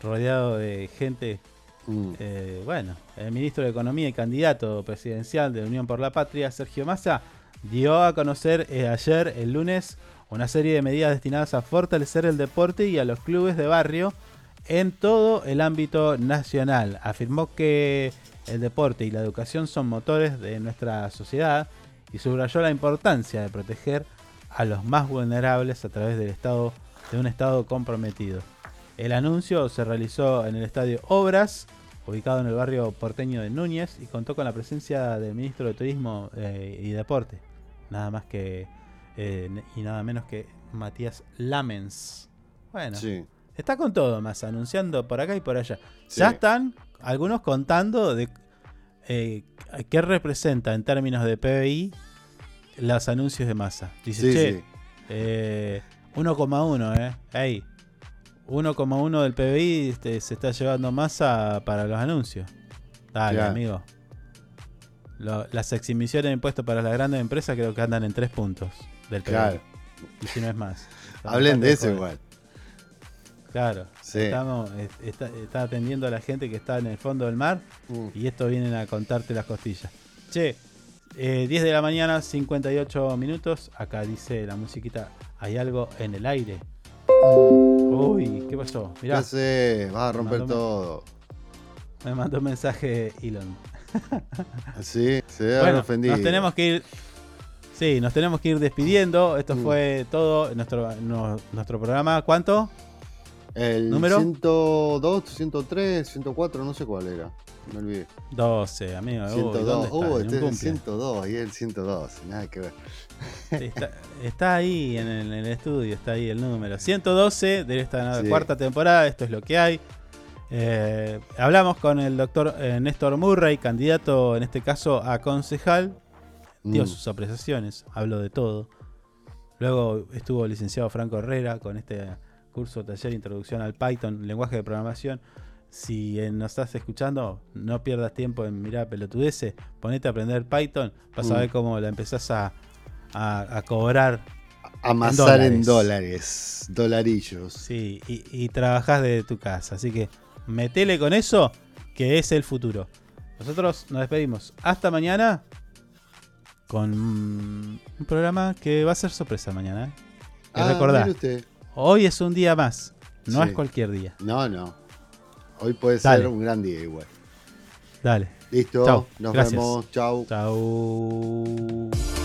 rodeado de gente. Mm, Eh, bueno, el ministro de Economía y candidato presidencial de Unión por la Patria, Sergio Massa, dio a conocer eh, ayer, el lunes, una serie de medidas destinadas a fortalecer el deporte y a los clubes de barrio en todo el ámbito nacional. Afirmó que el deporte y la educación son motores de nuestra sociedad y subrayó la importancia de proteger a los más vulnerables a través del estado de un estado comprometido. El anuncio se realizó en el estadio Obras, ubicado en el barrio porteño de Núñez, y contó con la presencia del ministro de Turismo eh, y Deporte, nada más que eh, y nada menos que Matías Lamens. Bueno, sí. Está con todo más, anunciando por acá y por allá. Ya están algunos contando de eh, qué representa en términos de PBI los anuncios de masa. Dice, Sí, che, sí. eh, 1,1, ¿eh? Ey, 1,1 del PBI este, se está llevando masa para los anuncios. Dale, amigo. Lo- las exhibiciones de impuestos para las grandes empresas creo que andan en 3 puntos del PBI. Claro. Y si no es más. Hablen de eso igual. Claro, Sí. estamos, es- está, está atendiendo a la gente que está en el fondo del mar Mm. y esto vienen a contarte las costillas. Che, eh, 10 de la mañana, 58 minutos. Acá dice la musiquita, hay algo en el aire. Uy, ¿qué pasó? ¿Qué Mirá, haces? Vas a romper Mandame- todo. me mandó un mensaje Elon. Sí, se Bueno, ofendido. nos tenemos que ir. Sí, nos tenemos que ir despidiendo. Esto Mm. fue todo. Nuestro, no- nuestro programa, ¿cuánto? El ¿Número? 102, 103, 104, no sé cuál era. Me olvidé. 12, amigo. Uy, 102. ¿dónde está? Uh, En un este es el cumple. 102 y el 102. Nada que ver. Está, está ahí en el, en el estudio, está ahí el número. 112 de esta Sí. cuarta temporada, esto es lo que hay. Eh, hablamos con el doctor eh, Néstor Murray, candidato en este caso a concejal. Dio Mm. sus apreciaciones, habló de todo. Luego estuvo el licenciado Franco Herrera con este curso taller Introducción al Python, lenguaje de programación. Si eh, nos estás escuchando, no pierdas tiempo en mirar pelotudeces, ponete a aprender Python, vas a Mm. ver cómo la empezás a, a- a cobrar. Amasar en dólares. Dolarillos. Sí, y, y trabajás de tu casa. Así que metele con eso, que es el futuro. Nosotros nos despedimos. Hasta mañana con un programa que va a ser sorpresa mañana. ¿eh? Ah, usted. Hoy es un día más, no Sí. es cualquier día. No, no. Hoy puede Dale. ser un gran día igual. Dale. Listo. Chau. Nos Gracias. vemos. Chau. Chau.